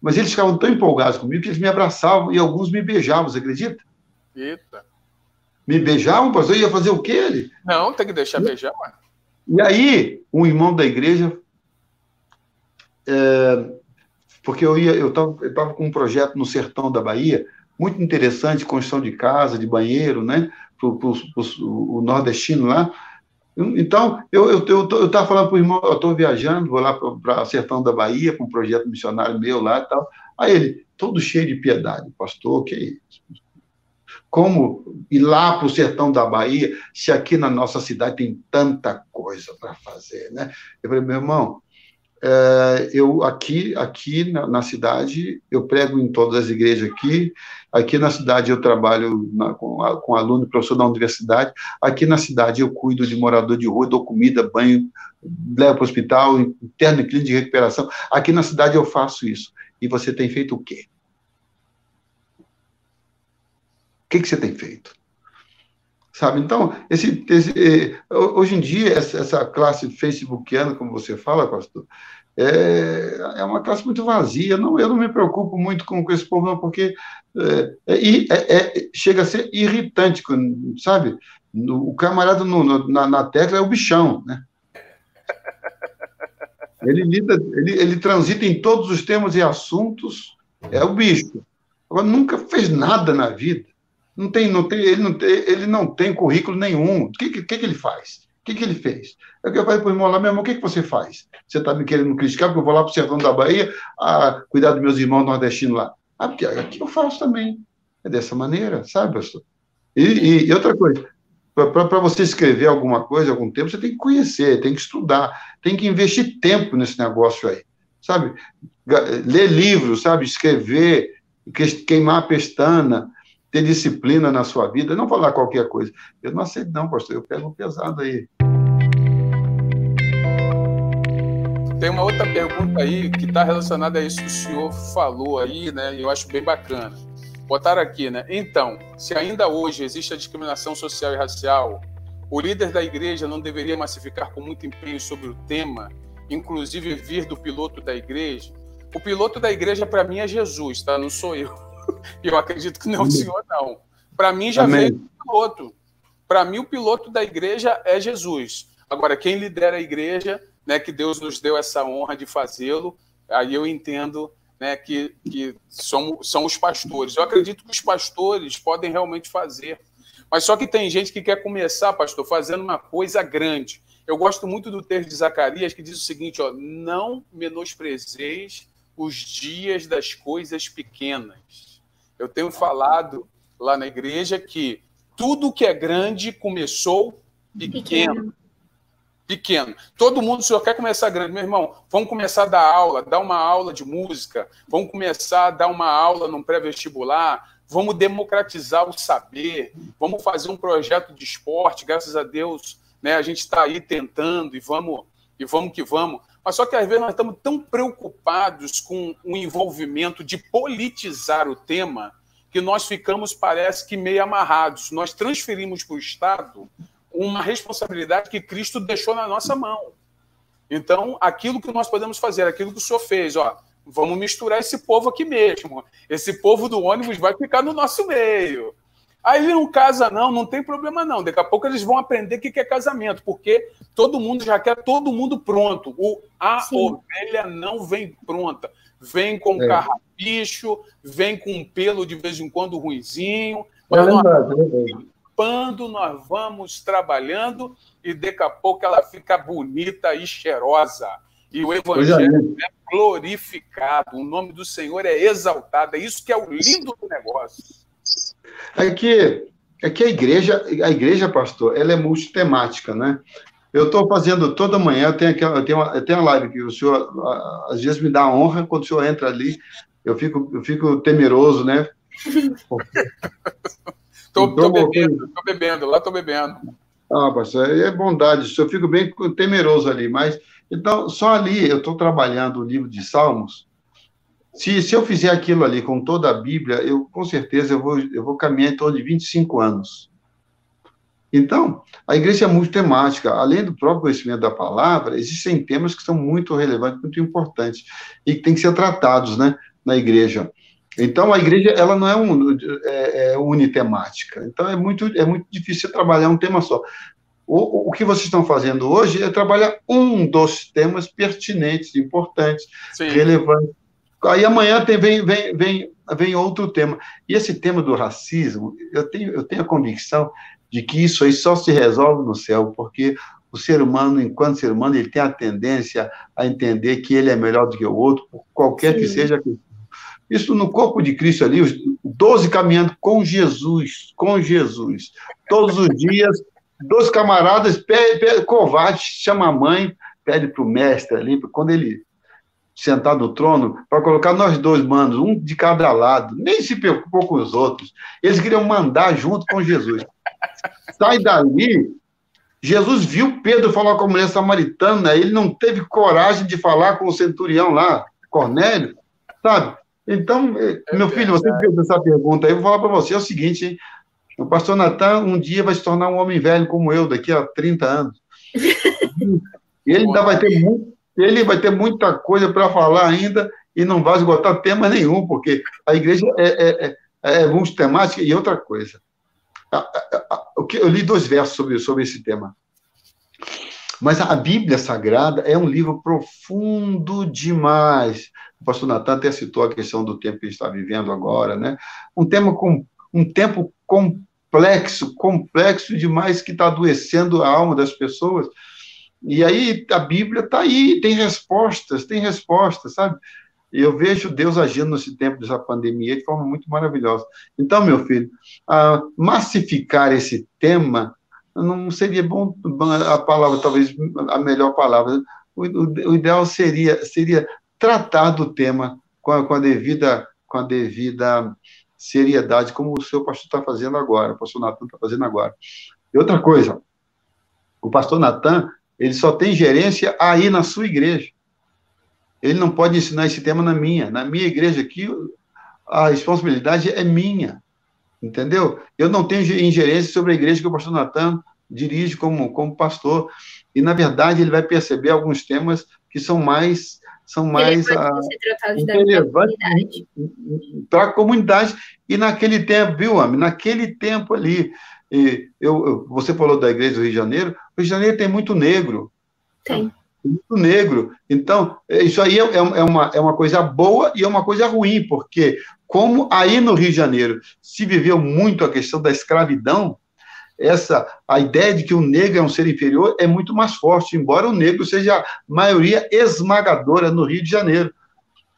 Mas eles ficavam tão empolgados comigo que eles me abraçavam e alguns me beijavam, você acredita? Eita. Me beijavam, pastor? Ia fazer o quê ele? Não, tem que deixar e, beijar, ué. E aí, um irmão da igreja, é, porque eu ia, eu estava eu tava com um projeto no sertão da Bahia, muito interessante, construção de casa, de banheiro, né? Para o nordestino lá. Então, eu estava eu, eu, falando para o irmão, eu estou viajando, vou lá para sertão da Bahia, com um projeto missionário meu lá e tal. Aí ele, todo cheio de piedade, pastor, que é isso? Como ir lá para o sertão da Bahia, se aqui na nossa cidade tem tanta coisa para fazer, né? Eu falei, meu irmão, é, eu aqui aqui na, na, cidade eu prego em todas as igrejas aqui. Aqui na cidade eu trabalho na, com, com aluno professor da universidade. Aqui na cidade eu cuido de morador de rua dou comida banho levo para o hospital interno e clínica de recuperação. Aqui na cidade eu faço isso. E você tem feito o quê? O que, que você tem feito sabe? Então, esse, esse, eh, hoje em dia, essa, classe facebookiana, como você fala, pastor, é, é uma classe muito vazia. Não, eu não me preocupo muito com, com esse povo, não, porque é, é, é chega a ser irritante, sabe? O camarada no, na, na tecla é o bichão, né? Ele, lida, ele, ele transita em todos os temas e assuntos, é o bicho. Agora, nunca fez nada na vida. Não tem, não tem, ele, não tem, ele não tem currículo nenhum. O que, que, que ele faz? O que, que ele fez? É que eu falei para o irmão lá, meu irmão, o que, que você faz? Você está me querendo criticar porque eu vou lá para o sertão da Bahia a cuidar dos meus irmãos nordestinos lá. Ah, porque aqui eu faço também. É dessa maneira, sabe, pastor? E, e outra coisa, para você escrever alguma coisa, algum tempo, você tem que conhecer, tem que estudar, tem que investir tempo nesse negócio aí, sabe? Ler livros, sabe? Escrever, queimar a pestana, ter disciplina na sua vida, não falar qualquer coisa. Eu não aceito, não, pastor, eu pego pesado aí. Tem uma outra pergunta aí que está relacionada a isso que o senhor falou aí, né? Eu acho bem bacana. Botaram aqui, né? Então, se ainda hoje existe a discriminação social e racial, o líder da igreja não deveria massificar com muito empenho sobre o tema, inclusive vir do piloto da igreja? O piloto da igreja, para mim, é Jesus, tá? Não sou eu. eu acredito que não é o senhor, não. Para mim já Amém. veio o piloto. Para mim, o piloto da igreja é Jesus. Agora, quem lidera a igreja, né, que Deus nos deu essa honra de fazê-lo, aí eu entendo né, que, que são, são os pastores. Eu acredito que os pastores podem realmente fazer. Mas só que tem gente que quer começar, pastor, fazendo uma coisa grande. Eu gosto muito do texto de Zacarias que diz o seguinte: ó, não menosprezeis os dias das coisas pequenas. Eu tenho falado lá na igreja que tudo que é grande começou pequeno. pequeno. Todo mundo só quer começar grande. Meu irmão, vamos começar a dar aula, dar uma aula de música, vamos começar a dar uma aula num pré-vestibular, vamos democratizar o saber, vamos fazer um projeto de esporte, graças a Deus, né, a gente está aí tentando e vamos, e vamos que vamos. Mas só que às vezes nós estamos tão preocupados com o envolvimento de politizar o tema que nós ficamos, parece que, meio amarrados. Nós transferimos para o Estado uma responsabilidade que Cristo deixou na nossa mão. Então, aquilo que nós podemos fazer, aquilo que o senhor fez, ó, vamos misturar esse povo aqui mesmo. Esse povo do ônibus vai ficar no nosso meio. Aí ele não casa, não, não tem problema, não. Daqui a pouco eles vão aprender o que é casamento, porque todo mundo já quer todo mundo pronto. O, a Sim. ovelha não vem pronta. Vem com é. carrapicho, vem com um pelo de vez em quando ruizinho. É verdade, é verdade limpando, nós vamos trabalhando e daqui a pouco ela fica bonita e cheirosa. E o evangelho é glorificado, o nome do Senhor é exaltado. É isso que é o lindo do negócio. É que, é que a igreja, a igreja, pastor, ela é multitemática, né? Eu estou fazendo toda manhã, eu tenho, eu, tenho uma, eu tenho uma live que o senhor às vezes me dá honra quando o senhor entra ali, eu fico, eu fico temeroso, né? Estou então, bebendo, estou bebendo, lá estou bebendo. Ah, pastor, é bondade, eu fico bem temeroso ali, mas então só ali eu estou trabalhando o livro de Salmos. Se, se eu fizer aquilo ali com toda a Bíblia, eu com certeza eu vou, eu vou caminhar em torno de 25 anos. Então, a igreja é muito temática. Além do próprio conhecimento da palavra, existem temas que são muito relevantes, muito importantes e que têm que ser tratados né, na igreja. Então, a igreja ela não é, é, é unitemática. Então, é muito, é muito difícil trabalhar um tema só. O, o que vocês estão fazendo hoje é trabalhar um dos temas pertinentes, importantes, Sim. relevantes. Aí amanhã tem, vem, vem, vem, vem outro tema. E esse tema do racismo, eu tenho, eu tenho a convicção de que isso aí só se resolve no céu, porque o ser humano, enquanto ser humano, ele tem a tendência a entender que ele é melhor do que o outro, por qualquer Sim. que seja a isso no corpo de Cristo ali, os doze caminhando com Jesus, com Jesus. Todos os dias, dois camaradas, pede, pede, covarde, chama a mãe, pede para o mestre ali, quando ele sentar no trono, para colocar nós dois manos, um de cada lado, nem se preocupou com os outros. Eles queriam mandar junto com Jesus. Sai dali, Jesus viu Pedro falar com a mulher samaritana, ele não teve coragem de falar com o centurião lá, Cornélio, sabe? Então, eh, é meu filho, você fez essa pergunta aí, eu vou falar para você é o seguinte, hein? o pastor Natan um dia vai se tornar um homem velho como eu, daqui a 30 anos. ele ainda vai ter muito, ele vai ter muita coisa para falar ainda e não vai esgotar tema nenhum, porque a igreja é, é, é, é multitemática e outra coisa. Eu li dois versos sobre, sobre esse tema. Mas a Bíblia Sagrada é um livro profundo demais. O pastor Natan até citou a questão do tempo que está vivendo agora, né? Um tema com um tempo complexo, complexo demais que está adoecendo a alma das pessoas. E aí a Bíblia está aí, tem respostas, tem respostas, sabe? Eu vejo Deus agindo nesse tempo dessa pandemia de forma muito maravilhosa. Então, meu filho, massificar esse tema não seria bom a palavra, talvez a melhor palavra. O, o, o ideal seria, seria tratar do tema com a, com a, devida, com a devida seriedade, como o seu pastor está fazendo agora, o pastor Natan está fazendo agora. E outra coisa, o pastor Natan, ele só tem gerência aí na sua igreja. Ele não pode ensinar esse tema na minha. Na minha igreja aqui, a responsabilidade é minha. Entendeu? Eu não tenho ingerência sobre a igreja que o pastor Natan dirige como, como pastor. E, na verdade, ele vai perceber alguns temas que são mais são mais relevantes para a comunidade. E naquele tempo, viu, Ami? Naquele tempo ali, eu, eu, você falou da igreja do Rio de Janeiro, o Rio de Janeiro tem muito negro. Tem. muito negro. Então, isso aí é, é, é, uma, é uma coisa boa e é uma coisa ruim, porque como aí no Rio de Janeiro se viveu muito a questão da escravidão, essa a ideia de que o negro é um ser inferior é muito mais forte, embora o negro seja a maioria esmagadora no Rio de Janeiro.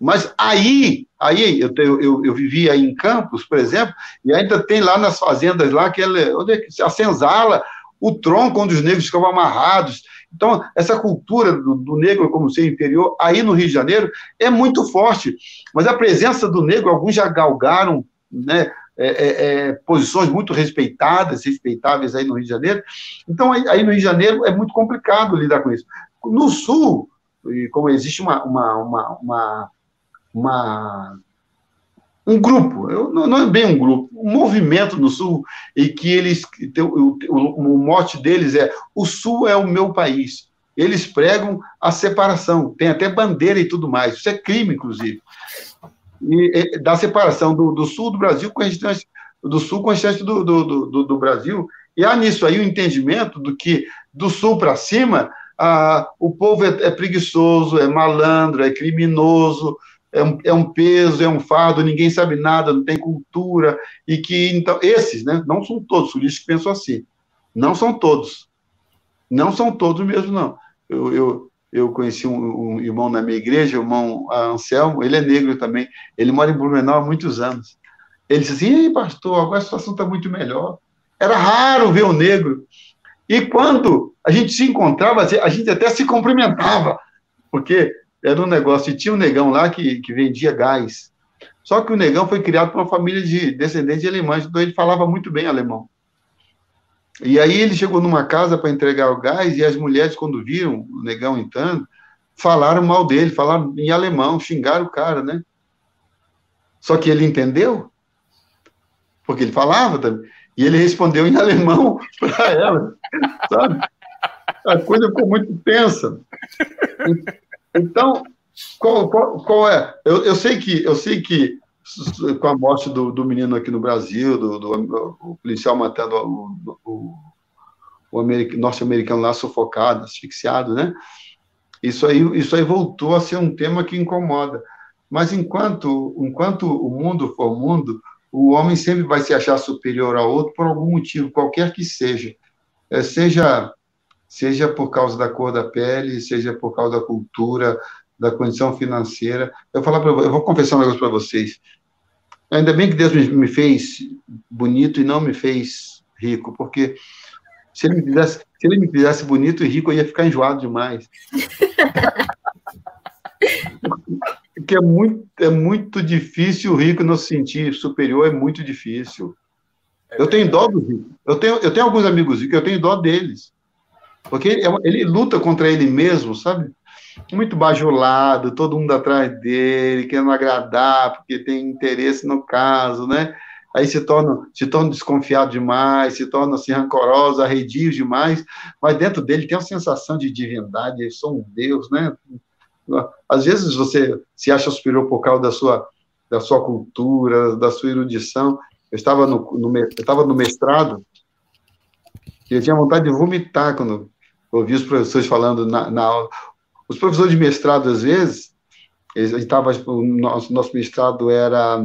Mas aí, aí eu, eu, eu vivi aí em Campos, por exemplo, e ainda tem lá nas fazendas lá aquele, onde é a senzala, o tronco onde os negros ficavam amarrados. Então, essa cultura do, do, negro como ser inferior, aí no Rio de Janeiro, é muito forte. Mas a presença do negro, alguns já galgaram né, é, é, é, posições muito respeitadas, respeitáveis aí no Rio de Janeiro. Então, aí, aí, no Rio de Janeiro é muito complicado lidar com isso. No Sul, e como existe uma, uma, uma, uma, uma um grupo, não, é bem um grupo, um movimento no Sul, e que eles, o, o, mote deles é: o Sul é o meu país. Eles pregam a separação, tem até bandeira e tudo mais. Isso é crime, inclusive e, da separação do, do, sul do Brasil com o restante, do sul com o restante do, do, do, do Brasil. E há nisso aí o entendimento do que do sul para cima ah, o povo é, é, preguiçoso, é malandro, é criminoso, é um, é um, peso, é um fardo, ninguém sabe nada, não tem cultura, e que, então, esses, né, não são todos, os que pensam assim, não são todos, não são todos mesmo, não. Eu, eu, eu conheci um, um, irmão na minha igreja, o irmão Anselmo, ele é negro também, ele mora em Blumenau há muitos anos. Ele disse assim, Ei, pastor, agora a situação está muito melhor. Era raro ver um negro. E quando a gente se encontrava, a gente até se cumprimentava, porque era um negócio, e tinha um negão lá que, que vendia gás. Só que o negão foi criado por uma família de descendentes de alemães, então ele falava muito bem alemão. E aí ele chegou numa casa para entregar o gás e as mulheres, quando viram o negão entrando, falaram mal dele, falaram em alemão, xingaram o cara, né? Só que ele entendeu, porque ele falava também, e ele respondeu em alemão para ela, sabe? A coisa ficou muito tensa. Então, qual, qual, qual é? Eu, eu, sei que eu sei que com a morte do, do menino aqui no Brasil, do, do policial matando o, o, o norte-americano lá sufocado, asfixiado, né? Isso aí, isso aí voltou a ser um tema que incomoda. Mas enquanto, enquanto o mundo for mundo, o homem sempre vai se achar superior ao outro por algum motivo, qualquer que seja. É, seja, seja por causa da cor da pele, seja por causa da cultura, da condição financeira. Eu, falar pra, eu vou confessar um negócio para vocês. Ainda bem que Deus me fez bonito e não me fez rico, porque se ele me fizesse, se ele me fizesse bonito e rico, eu ia ficar enjoado demais. porque é muito, é muito difícil o rico não se sentir superior, é muito difícil. Eu tenho dó do rico. Eu tenho, eu tenho alguns amigos ricos, eu tenho dó deles. Porque ele, ele luta contra ele mesmo, sabe? muito bajulado, todo mundo atrás dele, querendo agradar, porque tem interesse no caso, né? Aí se torna, se torna desconfiado demais, se torna assim, rancoroso, arredio demais, mas dentro dele tem uma sensação de divindade, eu sou um Deus, né? Às vezes você se acha superior por causa da sua, da sua cultura, da sua erudição. Eu estava no, no, eu estava no mestrado e eu tinha vontade de vomitar quando ouvi os professores falando na, na aula. Os professores de mestrado, às vezes, estava o nosso, nosso mestrado era,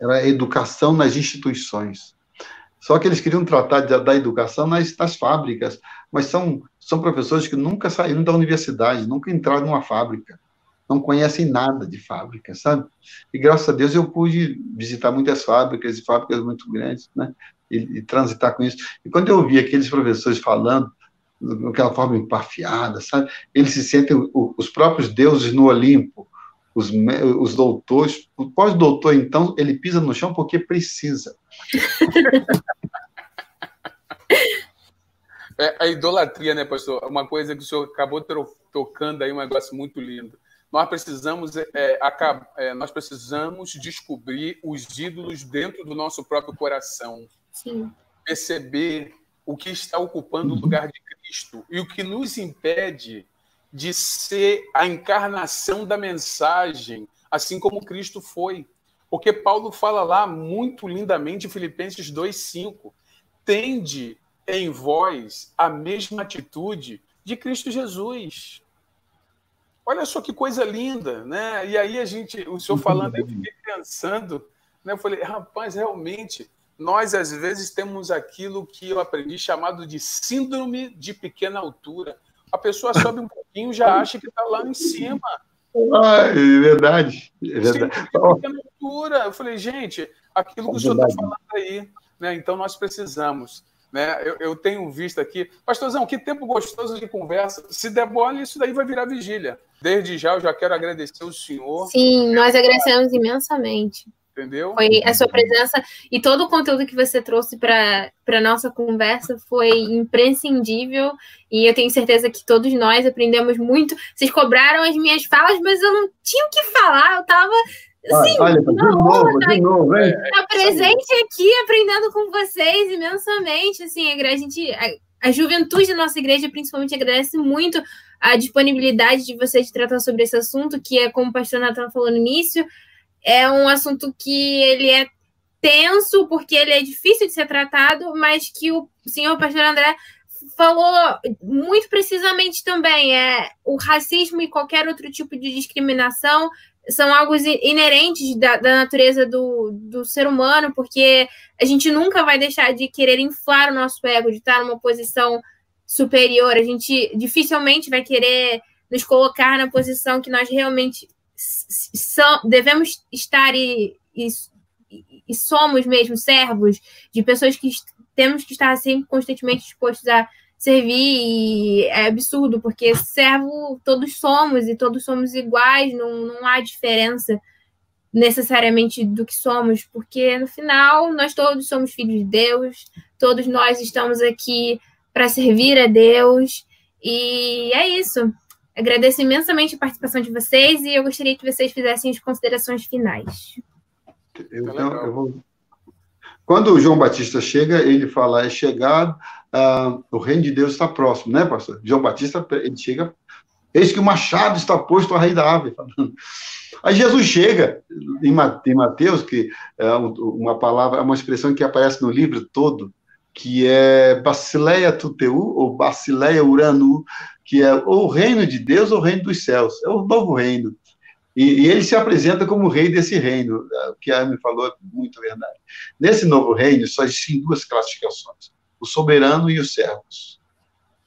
era educação nas instituições. Só que eles queriam tratar da, da educação nas, nas fábricas, mas são, são professores que nunca saíram da universidade, nunca entraram numa fábrica, não conhecem nada de fábrica, sabe? E graças a Deus eu pude visitar muitas fábricas, e fábricas muito grandes, né? E, e transitar com isso. E quando eu vi aqueles professores falando daquela forma empafiada, sabe? Eles se sentem os próprios deuses no Olimpo, os, os doutores. O pós-doutor, então, ele pisa no chão porque precisa. É, a idolatria, né, pastor? Uma coisa que o senhor acabou tocando aí, um negócio muito lindo. Nós precisamos, é, é, nós precisamos descobrir os ídolos dentro do nosso próprio coração. Sim. Perceber o que está ocupando o lugar de Cristo e o que nos impede de ser a encarnação da mensagem, assim como Cristo foi. Porque Paulo fala lá muito lindamente em Filipenses 2:5, tende em vós a mesma atitude de Cristo Jesus. Olha só que coisa linda, né? E aí a gente, o senhor falando, eu fiquei pensando, né? Eu falei, rapaz, realmente, nós às vezes temos aquilo que eu aprendi chamado de síndrome de pequena altura. A pessoa sobe um pouquinho já acha que está lá em cima. Ah, é verdade. É verdade. Síndrome de pequena altura. Eu falei, gente, aquilo que o senhor está falando aí, né? Então nós precisamos né? Eu, eu, tenho visto aqui. Pastorzão, que tempo gostoso de conversa. Se der bola, isso daí vai virar vigília. Desde já, eu já quero agradecer o senhor. Sim, nós agradecemos imensamente. Entendeu? Foi a sua presença e todo o conteúdo que você trouxe para a nossa conversa foi imprescindível. E eu tenho certeza que todos nós aprendemos muito. Vocês cobraram as minhas falas, mas eu não tinha o que falar. Eu estava Sim, Olha, de novo, de novo, hein? Tá presente aqui, aprendendo com vocês imensamente. Assim, a gente, a, a juventude da nossa igreja, principalmente, agradece muito a disponibilidade de vocês de tratar sobre esse assunto, que é, como o pastor Natan falou no início, é um assunto que ele é tenso, porque ele é difícil de ser tratado, mas que o senhor pastor André falou muito precisamente também, é o racismo e qualquer outro tipo de discriminação são algo inerentes da, da natureza do, do ser humano, porque a gente nunca vai deixar de querer inflar o nosso ego, de estar numa posição superior. A gente dificilmente vai querer nos colocar na posição que nós realmente devemos estar e, e, e somos mesmo servos de pessoas que temos que estar sempre constantemente dispostos a servir é absurdo, porque servo todos somos e todos somos iguais, não, não há diferença necessariamente do que somos, porque no final nós todos somos filhos de Deus, todos nós estamos aqui para servir a Deus, e é isso. Agradeço imensamente a participação de vocês e eu gostaria que vocês fizessem as considerações finais. Eu, eu vou... Quando o João Batista chega, ele fala: é chegado ah, o reino de Deus está próximo, né, pastor? João Batista, ele chega, eis que o machado está posto à rei da árvore. Aí Jesus chega, em Mateus, que é uma palavra, uma expressão que aparece no livro todo, que é Basileia Tuteu, ou Basileia Uranu, que é o reino de Deus ou o reino dos céus, é o novo reino. E, e, ele se apresenta como rei desse reino, o que a Amy falou é muito verdade. Nesse novo reino, só existem duas classificações o soberano e os servos.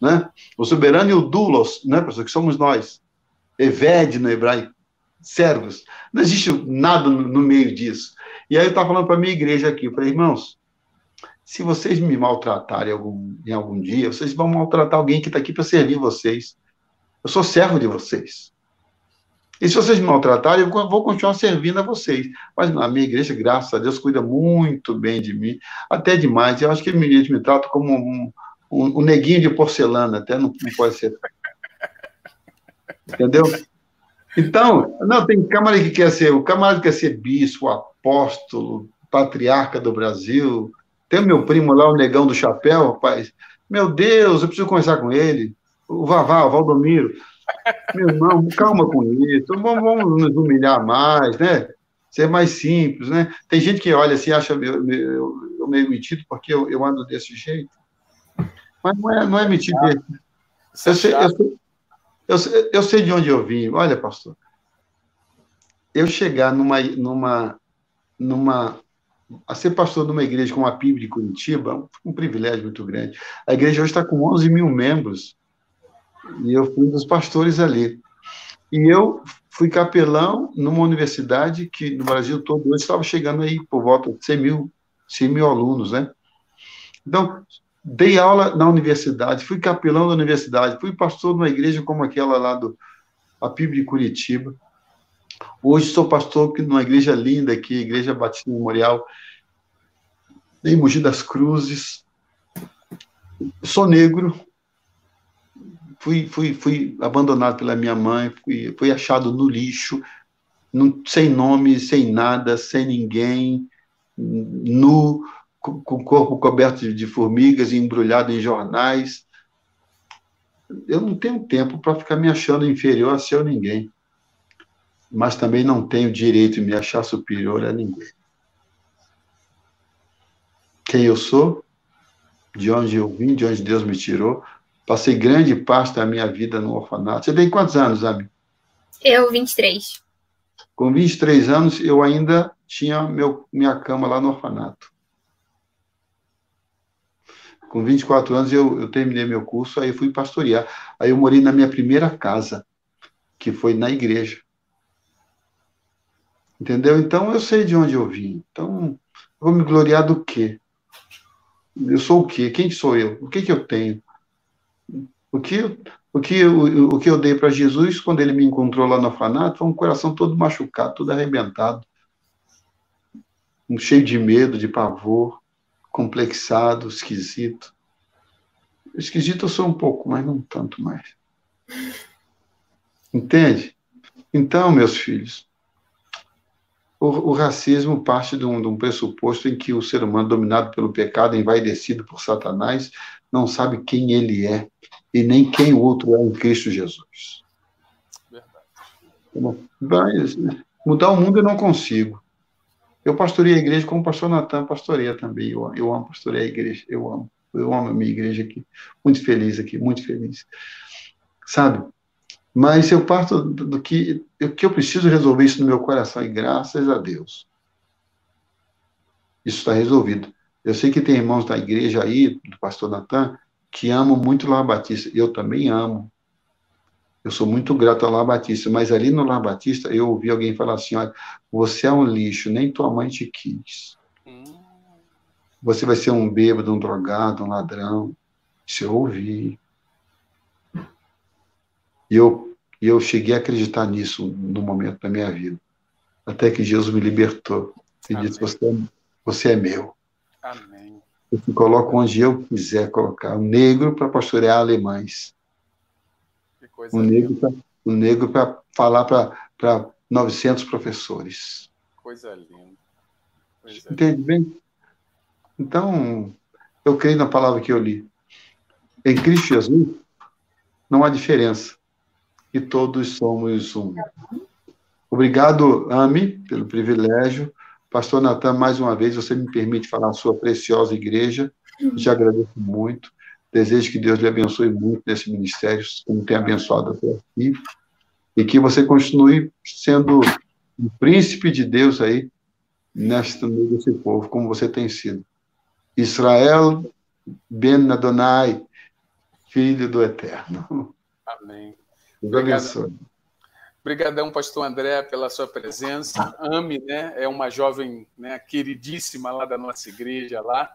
Né? O soberano e o doulos, né, professor, que somos nós. Eved no hebraico, servos. Não existe nada no, no meio disso. E aí eu estava falando para a minha igreja aqui, eu falei, irmãos, se vocês me maltratarem algum, em algum dia, vocês vão maltratar alguém que está aqui para servir vocês. Eu sou servo de vocês. E se vocês me maltratarem, eu vou continuar servindo a vocês. Mas a minha igreja, graças a Deus, cuida muito bem de mim, até demais. Eu acho que eles me tratam como um, um, um, neguinho de porcelana, até não, não pode ser. Entendeu? Então, não, tem camarada que quer ser, o camarada que quer ser bispo, apóstolo, patriarca do Brasil. Tem meu primo lá, o negão do chapéu, rapaz. Meu Deus, eu preciso conversar com ele. O Vavá, o Valdomiro. Meu irmão, calma com isso, vamos, vamos nos humilhar mais, né? Ser mais simples, né? Tem gente que olha assim, acha eu, eu, eu meio metido porque eu, eu, ando desse jeito. Mas não é, não é metido. Eu, sei, eu, sei, eu, sei, eu sei de onde eu vim. Olha, pastor, eu chegar numa, numa, numa a ser pastor de uma igreja como a PIB de Curitiba, um privilégio muito grande. A igreja hoje está com 11 mil membros. E eu fui um dos pastores ali. E eu fui capelão numa universidade que no Brasil todo hoje estava chegando aí por volta de 100 mil, 100 mil alunos, né? Então, dei aula na universidade, fui capelão da universidade, fui pastor de uma igreja como aquela lá do a PIB de Curitiba. Hoje sou pastor numa igreja linda aqui, Igreja Batista Memorial, em Mogi das Cruzes. Sou negro, fui, fui, fui abandonado pela minha mãe, fui, fui achado no lixo, sem nome, sem nada, sem ninguém, nu, com, o corpo coberto de, formigas, embrulhado em jornais. Eu não tenho tempo para ficar me achando inferior a seu ninguém, mas também não tenho direito de me achar superior a ninguém. Quem eu sou, de onde eu vim, de onde Deus me tirou, Passei grande parte da minha vida no orfanato. Você tem quantos anos, Ami? Eu, 23. Com 23 anos, eu ainda tinha meu, minha cama lá no orfanato. Com 24 anos, eu, eu terminei meu curso, aí fui pastorear. Aí eu morei na minha primeira casa, que foi na igreja. Entendeu? Então, eu sei de onde eu vim. Então, vou me gloriar do quê? Eu sou o quê? Quem sou eu? O que, que eu tenho? O que, o que, o, o que eu dei para Jesus quando ele me encontrou lá no orfanato foi um coração todo machucado, todo arrebentado, cheio de medo, de pavor, complexado, esquisito. Esquisito eu sou um pouco, mas não tanto mais. Entende? Então, meus filhos, o, o racismo parte de um, de um, pressuposto em que o ser humano, dominado pelo pecado, envaidecido por Satanás, não sabe quem ele é e nem quem o outro é em Cristo Jesus. Verdade. Mas, mudar o mundo eu não consigo. Eu pastorei a igreja como o pastor Natan pastoreia também. Eu, eu amo pastorear a igreja, eu amo. Eu amo a minha igreja aqui. Muito feliz aqui, muito feliz. Sabe? Mas eu parto do, do que, eu, que eu preciso resolver isso no meu coração, e graças a Deus. Isso está resolvido. Eu sei que tem irmãos da igreja aí, do pastor Natan, que amam muito o Lar Batista. Eu também amo. Eu sou muito grato ao Lar Batista, mas ali no Lar Batista eu ouvi alguém falar assim: olha, você é um lixo, nem tua mãe te quis. Hum. Você vai ser um bêbado, um drogado, um ladrão. Isso eu ouvi. E eu, eu cheguei a acreditar nisso no momento da minha vida. Até que Jesus me libertou e Amém. disse: você, é, você é meu. Amém. Eu te coloco onde eu quiser colocar. O negro para pastorear alemães. O negro, pra, o negro para falar para 900 professores. Coisa linda. Coisa Entende bem? Então, eu creio na palavra que eu li. Em Cristo Jesus, não há diferença e todos somos um. Obrigado, Ami, pelo privilégio. Pastor Natan, mais uma vez, você me permite falar a sua preciosa igreja. Te agradeço muito. Desejo que Deus lhe abençoe muito nesse ministério, como tem abençoado até aqui. E que você continue sendo um príncipe de Deus aí, neste meio desse povo, como você tem sido. Israel Ben Adonai, filho do Eterno. Amém. Obrigado. Obrigadão, pastor André, pela sua presença. Ame, né? É uma jovem né, queridíssima lá da nossa igreja lá.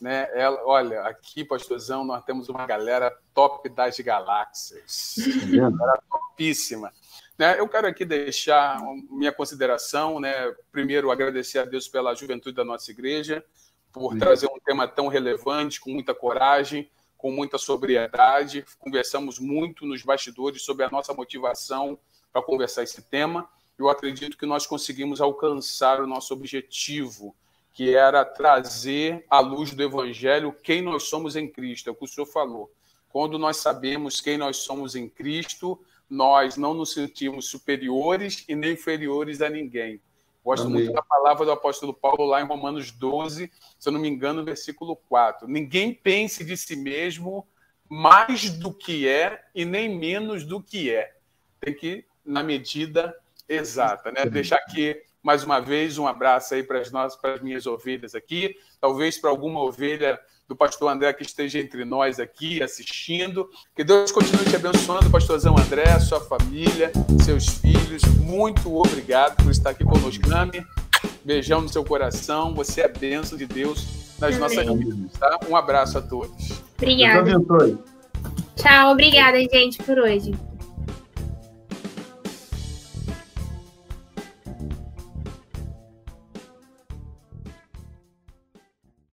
Né? Ela, olha, aqui, pastorzão, nós temos uma galera top das galáxias. Galera topíssima. Né? Eu quero aqui deixar minha consideração, né? Primeiro, agradecer a Deus pela juventude da nossa igreja, por Sim. trazer um tema tão relevante, com muita coragem, com muita sobriedade. Conversamos muito nos bastidores sobre a nossa motivação para conversar esse tema. Eu acredito que nós conseguimos alcançar o nosso objetivo, que era trazer à luz do Evangelho quem nós somos em Cristo, é o que o senhor falou. Quando nós sabemos quem nós somos em Cristo, nós não nos sentimos superiores e nem inferiores a ninguém. Gosto Amém. muito da palavra do apóstolo Paulo lá em Romanos 12, se eu não me engano, versículo 4. Ninguém pense de si mesmo mais do que é e nem menos do que é. Tem que na medida exata, né? Deixar aqui mais uma vez um abraço aí para as nossas, para as minhas ovelhas aqui, talvez para alguma ovelha do pastor André que esteja entre nós aqui assistindo. Que Deus continue te abençoando, pastorzão André, sua família, seus filhos. Muito obrigado por estar aqui conosco, Nami. Beijão no seu coração. Você é bênção de Deus nas Amém. nossas vidas, tá? Um abraço a todos. Obrigada. Tchau, obrigada, gente, por hoje.